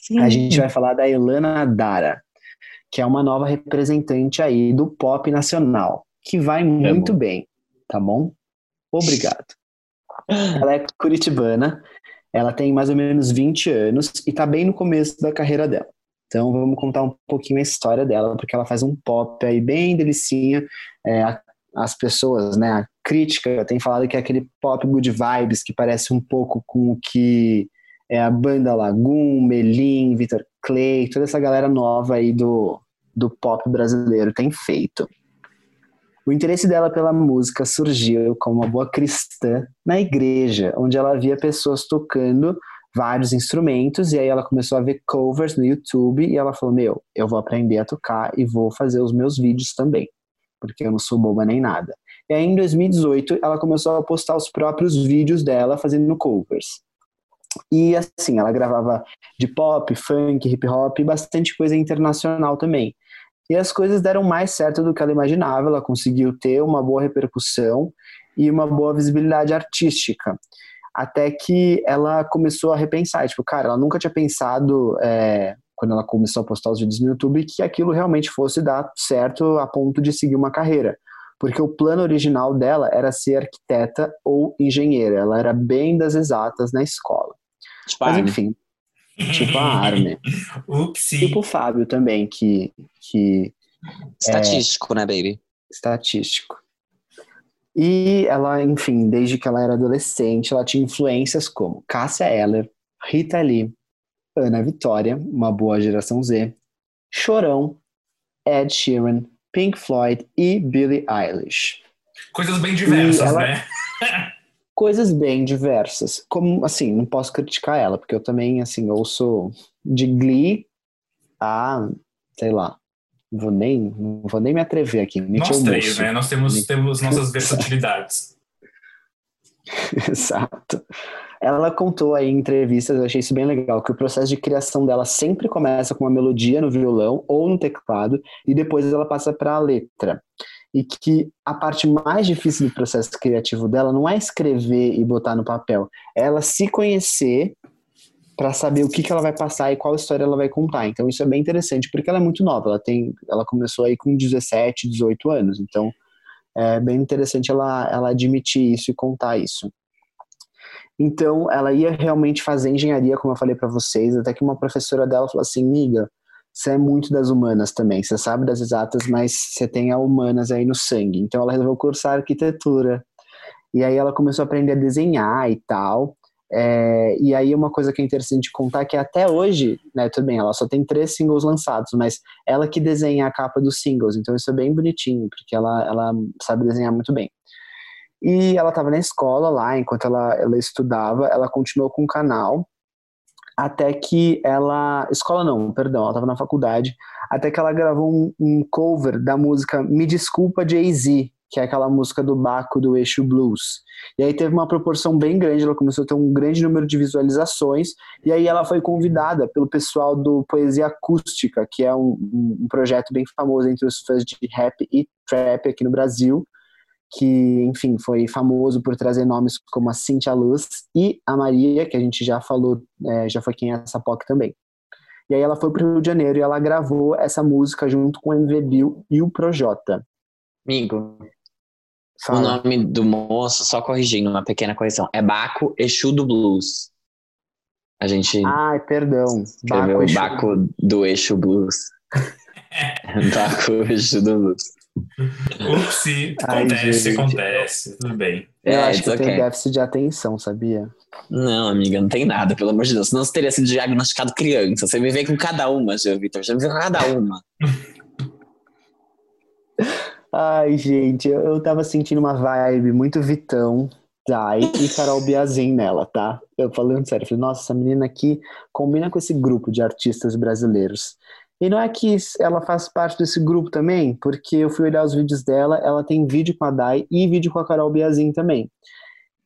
Sim. A gente vai falar da Elana Dara, que é uma nova representante aí do pop nacional, que vai muito é bem, tá bom? Obrigado. Ela é curitibana, ela tem mais ou menos 20 anos e tá bem no começo da carreira dela. Então vamos contar um pouquinho a história dela, porque ela faz um pop aí bem delicinha. É, as pessoas, né, a crítica tem falado que é aquele pop good vibes que parece um pouco com o que é a banda Lagoon, Melim, Vitor Clay, toda essa galera nova aí do, do pop brasileiro tem feito. O interesse dela pela música surgiu como uma boa cristã na igreja, onde ela via pessoas tocando vários instrumentos, e aí ela começou a ver covers no YouTube, e ela falou, meu, eu vou aprender a tocar e vou fazer os meus vídeos também, porque eu não sou boba nem nada. E aí em 2018 ela começou a postar os próprios vídeos dela fazendo covers. E assim, ela gravava de pop, funk, hip hop e bastante coisa internacional também. E as coisas deram mais certo do que ela imaginava, ela conseguiu ter uma boa repercussão e uma boa visibilidade artística. Até que ela começou a repensar, tipo, cara, ela nunca tinha pensado, é, quando ela começou a postar os vídeos no YouTube, que aquilo realmente fosse dar certo a ponto de seguir uma carreira porque o plano original dela era ser arquiteta ou engenheira. Ela era bem das exatas na escola. Tipo Mas enfim, tipo a Armin. Tipo o Fábio também, que. que Estatístico, é, né, baby? Estatístico. E ela, enfim, desde que ela era adolescente, ela tinha influências como Cássia Eller, Rita Lee, Ana Vitória, uma boa geração Z, Chorão, Ed Sheeran, Pink Floyd e Billie Eilish. Coisas bem diversas, ela, né? coisas bem diversas. Como, assim, não posso criticar ela, porque eu também, assim, ouço de Glee a, sei lá, não vou nem, não vou nem me atrever aqui. Nós três, né? Nós temos, temos nossas versatilidades. Exato. Ela contou aí em entrevistas, eu achei isso bem legal, que o processo de criação dela sempre começa com uma melodia no violão ou no teclado e depois ela passa para a letra. E que a parte mais difícil do processo criativo dela não é escrever e botar no papel, é ela se conhecer para saber o que, que ela vai passar e qual história ela vai contar. Então isso é bem interessante, porque ela é muito nova, ela tem, ela começou aí com 17, 18 anos, então é bem interessante ela, ela admitir isso e contar isso. Então, ela ia realmente fazer engenharia, como eu falei para vocês, até que uma professora dela falou assim: Miga, você é muito das humanas também, você sabe das exatas, mas você tem a humanas aí no sangue. Então, ela resolveu cursar arquitetura. E aí, ela começou a aprender a desenhar e tal. É, e aí uma coisa que é interessante contar é que até hoje, né, tudo bem, ela só tem três singles lançados, mas ela que desenha a capa dos singles, então isso é bem bonitinho, porque ela, ela sabe desenhar muito bem. E ela estava na escola lá, enquanto ela, ela estudava, ela continuou com o canal, até que ela. Escola não, perdão, ela estava na faculdade, até que ela gravou um, um cover da música Me Desculpa Jay-Z, que é aquela música do Baco do Eixo Blues. E aí teve uma proporção bem grande, ela começou a ter um grande número de visualizações, e aí ela foi convidada pelo pessoal do Poesia Acústica, que é um, um projeto bem famoso entre os fãs de rap e trap aqui no Brasil, que, enfim, foi famoso por trazer nomes como a Cintia Luz e a Maria, que a gente já falou, é, já foi quem é essa POC também. E aí ela foi para o Rio de Janeiro e ela gravou essa música junto com o MV Bill e o Projota. Amigo, Fala. o nome do moço, só corrigindo uma pequena correção, é Baco Exu do Blues. A gente. Ai, perdão. Baco, Baco do Exu Blues. Baco Exu do Blues. Upsi, acontece, Ai, acontece, tudo bem. Eu é, acho que okay. tem déficit de atenção, sabia? Não, amiga, não tem nada, pelo amor de Deus. Senão você teria sido diagnosticado criança. Você me vem com cada uma, Gil Vitor. Você me vem com cada uma. Ai, gente, eu, eu tava sentindo uma vibe muito Vitão, Dai e Carol Biazin nela, tá? Eu falando sério, falei, nossa, essa menina aqui combina com esse grupo de artistas brasileiros. E não é que ela faz parte desse grupo também, porque eu fui olhar os vídeos dela, ela tem vídeo com a Dai e vídeo com a Carol Biazin também.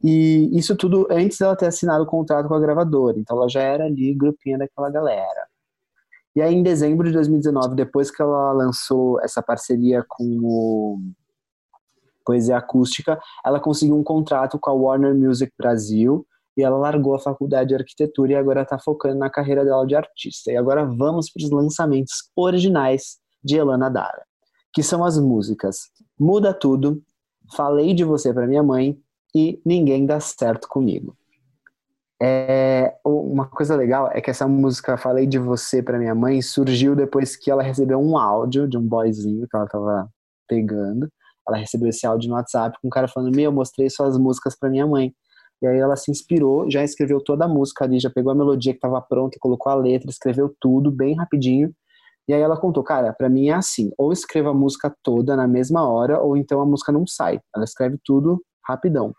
E isso tudo antes dela ter assinado o contrato com a gravadora, então ela já era ali grupinha daquela galera. E aí em dezembro de 2019, depois que ela lançou essa parceria com o Poesia Acústica, ela conseguiu um contrato com a Warner Music Brasil, e ela largou a faculdade de arquitetura e agora está focando na carreira dela de artista. E agora vamos para os lançamentos originais de Elana Dara, que são as músicas Muda Tudo, Falei de Você para Minha Mãe e Ninguém Dá Certo Comigo. É, uma coisa legal é que essa música Falei de Você para Minha Mãe surgiu depois que ela recebeu um áudio de um boyzinho que ela estava pegando. Ela recebeu esse áudio no WhatsApp com um cara falando: Meu, eu mostrei suas músicas para minha mãe. E aí ela se inspirou, já escreveu toda a música ali, já pegou a melodia que estava pronta, colocou a letra, escreveu tudo bem rapidinho. E aí ela contou, cara, para mim é assim, ou escreva a música toda na mesma hora, ou então a música não sai. Ela escreve tudo rapidão.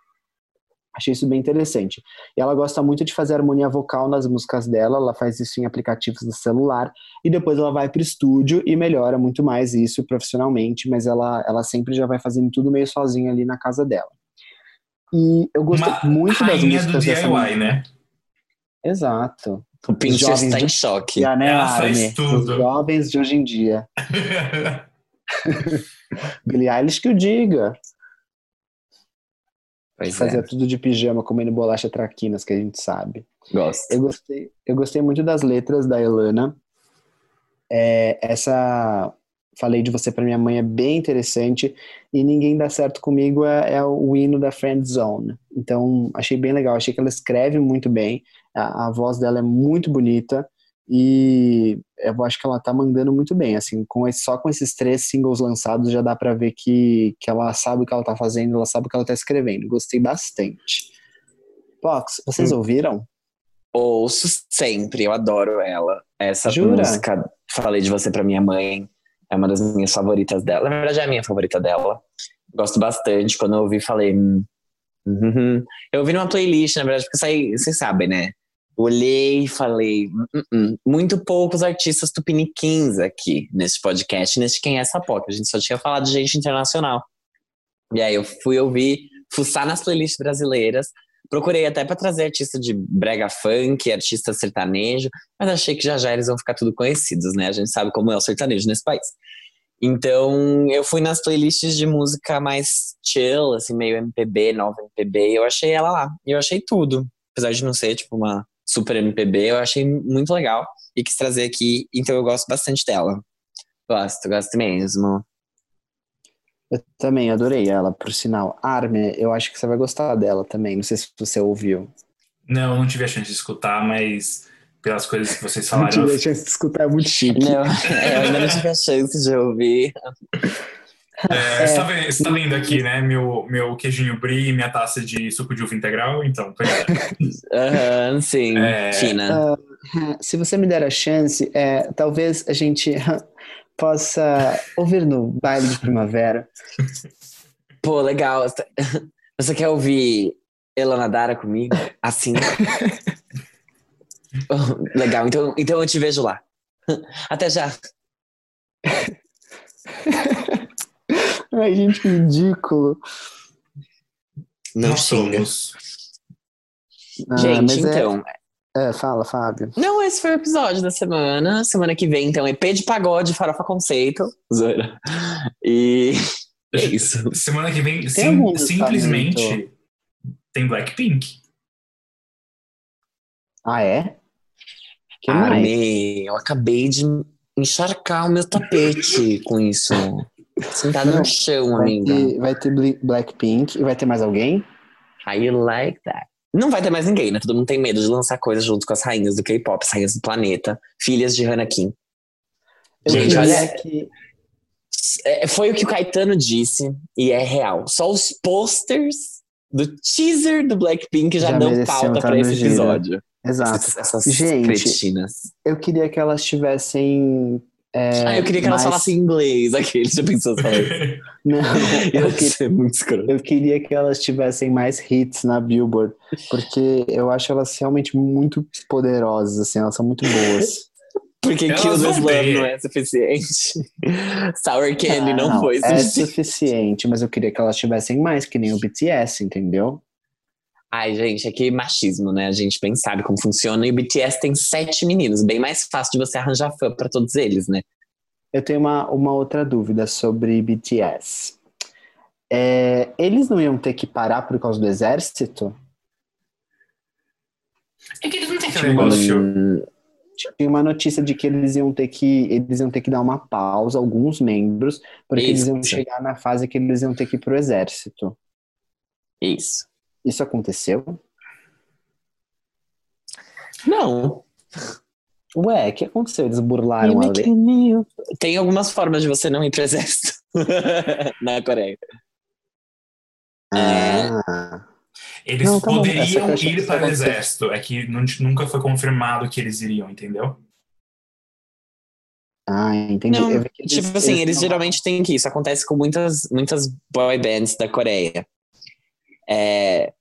Achei isso bem interessante. E ela gosta muito de fazer harmonia vocal nas músicas dela, ela faz isso em aplicativos do celular, e depois ela vai para o estúdio e melhora muito mais isso profissionalmente, mas ela, ela sempre já vai fazendo tudo meio sozinha ali na casa dela. E eu gostei Uma muito das músicas do DIY, né? Exato. O Pinterest está em choque. Já, né, Ela faz tudo. Os jovens de hoje em dia. Billie Eilish que o diga. Pois Fazia é. tudo de pijama, comendo bolacha traquinas, que a gente sabe. Gosto. Eu gostei, eu gostei muito das letras da Elana. É, essa falei de você para minha mãe é bem interessante e ninguém dá certo comigo é, é, o hino da Friend Zone. Então achei bem legal, achei que ela escreve muito bem, a, a, voz dela é muito bonita e eu acho que ela tá mandando muito bem. Assim, com esse, só com esses três singles lançados já dá para ver que, que ela sabe o que ela tá fazendo, ela sabe o que ela tá escrevendo. Gostei bastante. Fox, vocês hum. ouviram? Ouço sempre, eu adoro ela. Essa Jura? música, falei de você para minha mãe é uma das minhas favoritas dela. Na verdade, é a minha favorita dela. Gosto bastante. Quando eu ouvi, falei. Hum, Uhum. Eu ouvi numa playlist, na verdade, porque saí, vocês sabem, né? Olhei e falei, "Hum, hum, muito poucos artistas tupiniquins aqui nesse podcast, nesse Quem é essa POC. A gente só tinha falado de gente internacional. E aí eu fui ouvir, fuçar nas playlists brasileiras. Procurei até pra trazer artista de brega funk, artista sertanejo, mas achei que já já eles vão ficar tudo conhecidos, né? A gente sabe como é o sertanejo nesse país. Então, eu fui nas playlists de música mais chill, assim, meio MPB, nova MPB, e eu achei ela lá. E eu achei tudo. Apesar de não ser, tipo, uma super MPB, eu achei muito legal e quis trazer aqui, então eu gosto bastante dela. Gosto, gosto mesmo. Eu também adorei ela, por sinal. Armin, eu acho que você vai gostar dela também. Não sei se você ouviu. Não, eu não tive a chance de escutar, mas pelas coisas que vocês Não falaram. tive eu- a chance de escutar, é muito chique. Não, é, eu ainda não tive a chance de ouvir. É, Você, tá vendo, você tá vendo aqui, né? Meu, meu queijinho brie e minha taça de suco de uva integral, então. Aham, sim, É. fina. Se você me der a chance, é, talvez a gente possa ouvir no baile de primavera. Pô, legal. Você quer ouvir Elana Dara comigo? Assim? Oh, legal, então, então eu te vejo lá. Até já. Ai, gente, que ridículo. Não Nós somos. Ah, Gente, é- então. É, fala, Fábio. Não, esse foi o episódio da semana. Semana que vem, então, EP de pagode, farofa conceito. Zoeira. E é isso. Semana que vem, Tem sim- simplesmente, tem Blackpink. Ah, é? Que mais? Armei, eu acabei de encharcar o meu tapete com isso. Sentada Não, no chão, Vai amiga. ter, vai ter Blackpink e vai ter mais alguém? How you like that? Não vai ter mais ninguém, né? Todo mundo tem medo de lançar coisas junto com as rainhas do K-pop, as rainhas do planeta, filhas de Hannah Kim. Eu Gente, olha- que- É, foi o que o Caetano disse e é real. Só os posters do teaser do Blackpink já, Já dão pauta no esse episódio. Exato. Essas, essas Gente, cretinas. Eu queria que elas tivessem. É, ah, eu queria que elas mais- falassem inglês. Aqueles já pensou falar. Não, eu, Ia que- ser muito escroto. eu queria que elas tivessem mais hits na Billboard, porque eu acho elas realmente muito poderosas, assim, elas são muito boas. Porque Elas Kill the ter. não é suficiente. Sour Candy não, foi é suficiente. suficiente, mas eu queria que elas tivessem mais, que nem o BTS, entendeu? Ai, gente, é que machismo, né? A gente bem sabe como funciona. E o BTS tem sete meninos. Bem mais fácil de você arranjar fã pra todos eles, né? Eu tenho uma, uma outra dúvida sobre BTS. É, eles não iam ter que parar por causa do exército? É que eles não têm uma- negócio. Hum, Tinha uma notícia de que eles iam ter que eles iam ter que dar uma pausa, alguns membros, porque eles iam Isso. chegar na fase que eles iam ter que ir pro exército. isso. Isso aconteceu? Não. Ué, o que aconteceu? Eles burlaram a lei? Tem algumas formas de você não ir pro exército na Coreia. Ah, Eles Não, tá poderiam ir para o exército. É que nunca foi confirmado que eles iriam, entendeu? ah, entendi. Não, eles- tipo assim, eles não- geralmente têm que ir. Isso acontece com muitas, muitas boy bands da Coreia. É...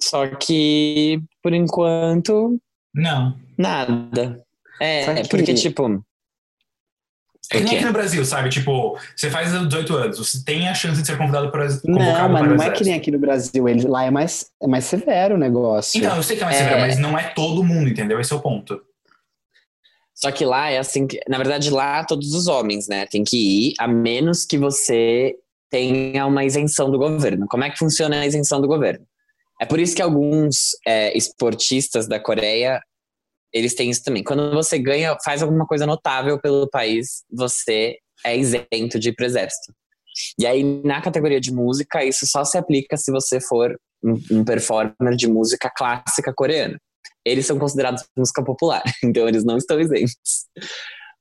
Só que, por enquanto, Não. nada. É, é que- porque, tipo. É que nem aqui no Brasil, sabe? Tipo, você faz 18 anos, você tem a chance de ser convidado para Não, mas não é que nem aqui no Brasil. Ele, lá é mais, é mais severo o negócio. Então, eu sei que é mais É. severo, mas não é todo mundo, entendeu? Esse é o ponto. Só que lá é assim que. Na verdade, lá todos os homens, né? Tem que ir, a menos que você tenha uma isenção do governo. Como é que funciona a isenção do governo? É por isso que alguns é, esportistas da Coreia eles têm isso também. Quando você ganha, faz alguma coisa notável pelo país, você é isento de ir pro exército. E aí, na categoria de música, isso só se aplica se você for um, performer de música clássica coreana. Eles são considerados música popular, então eles não estão isentos.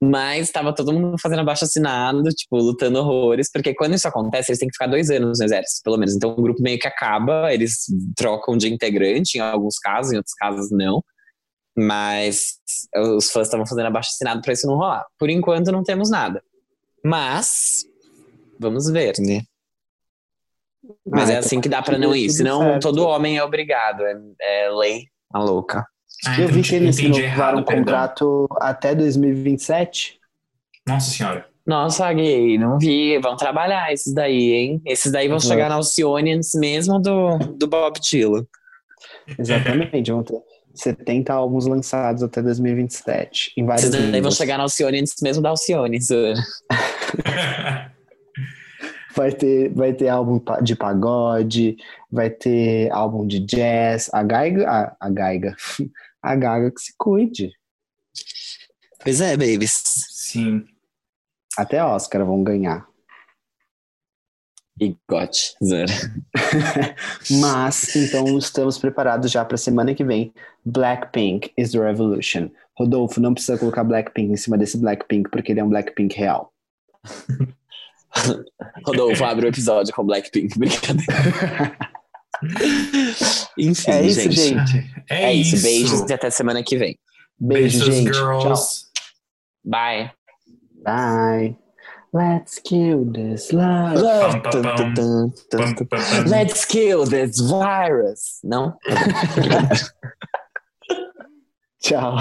Mas estava todo mundo fazendo abaixo assinado, tipo, lutando horrores, porque quando isso acontece, eles têm que ficar dois anos no exército, pelo menos. Então o grupo meio que acaba, eles trocam de integrante em alguns casos, em outros casos não. Mas os fãs estavam fazendo abaixo assinado para isso não rolar. Por enquanto não temos nada. Mas vamos ver, né? Mas Ah, é assim que dá pra não ir. Senão certo. todo homem é obrigado. É, é lei a louca. Ah, Eu vi que eles renovaram o contrato até 2027. Nossa senhora. Nossa, gay, não vi. Vão trabalhar esses daí, hein? Esses daí vão Uhum. chegar na Alcionians mesmo do, do Bob Dylan. Exatamente, vão ter 70 álbuns lançados até 2027. Em vários Esses daí vão chegar na Alcionians mesmo da Alcionians. Vai ter, vai ter álbum de pagode, vai ter álbum de jazz. A Gaiga, a, a Gaiga, a Gaga que se cuide. Pois é, babies. Sim. Até Oscar vão ganhar. E got. Zero. Mas, então, estamos preparados já para a semana que vem. Blackpink is the Revolution. Rodolfo, não precisa colocar Blackpink em cima desse Blackpink, porque ele é um Blackpink real. Rodolfo, abre o episódio com Blackpink. Brincadeira. Enfim, É isso, gente. gente. É, É isso. Beijos e até semana que vem. Beijo, Beijos, gente. girls. Tchau. Bye. Bye. Let's kill this love. Tum. pam, pam. Let's kill this virus. Não? Tchau.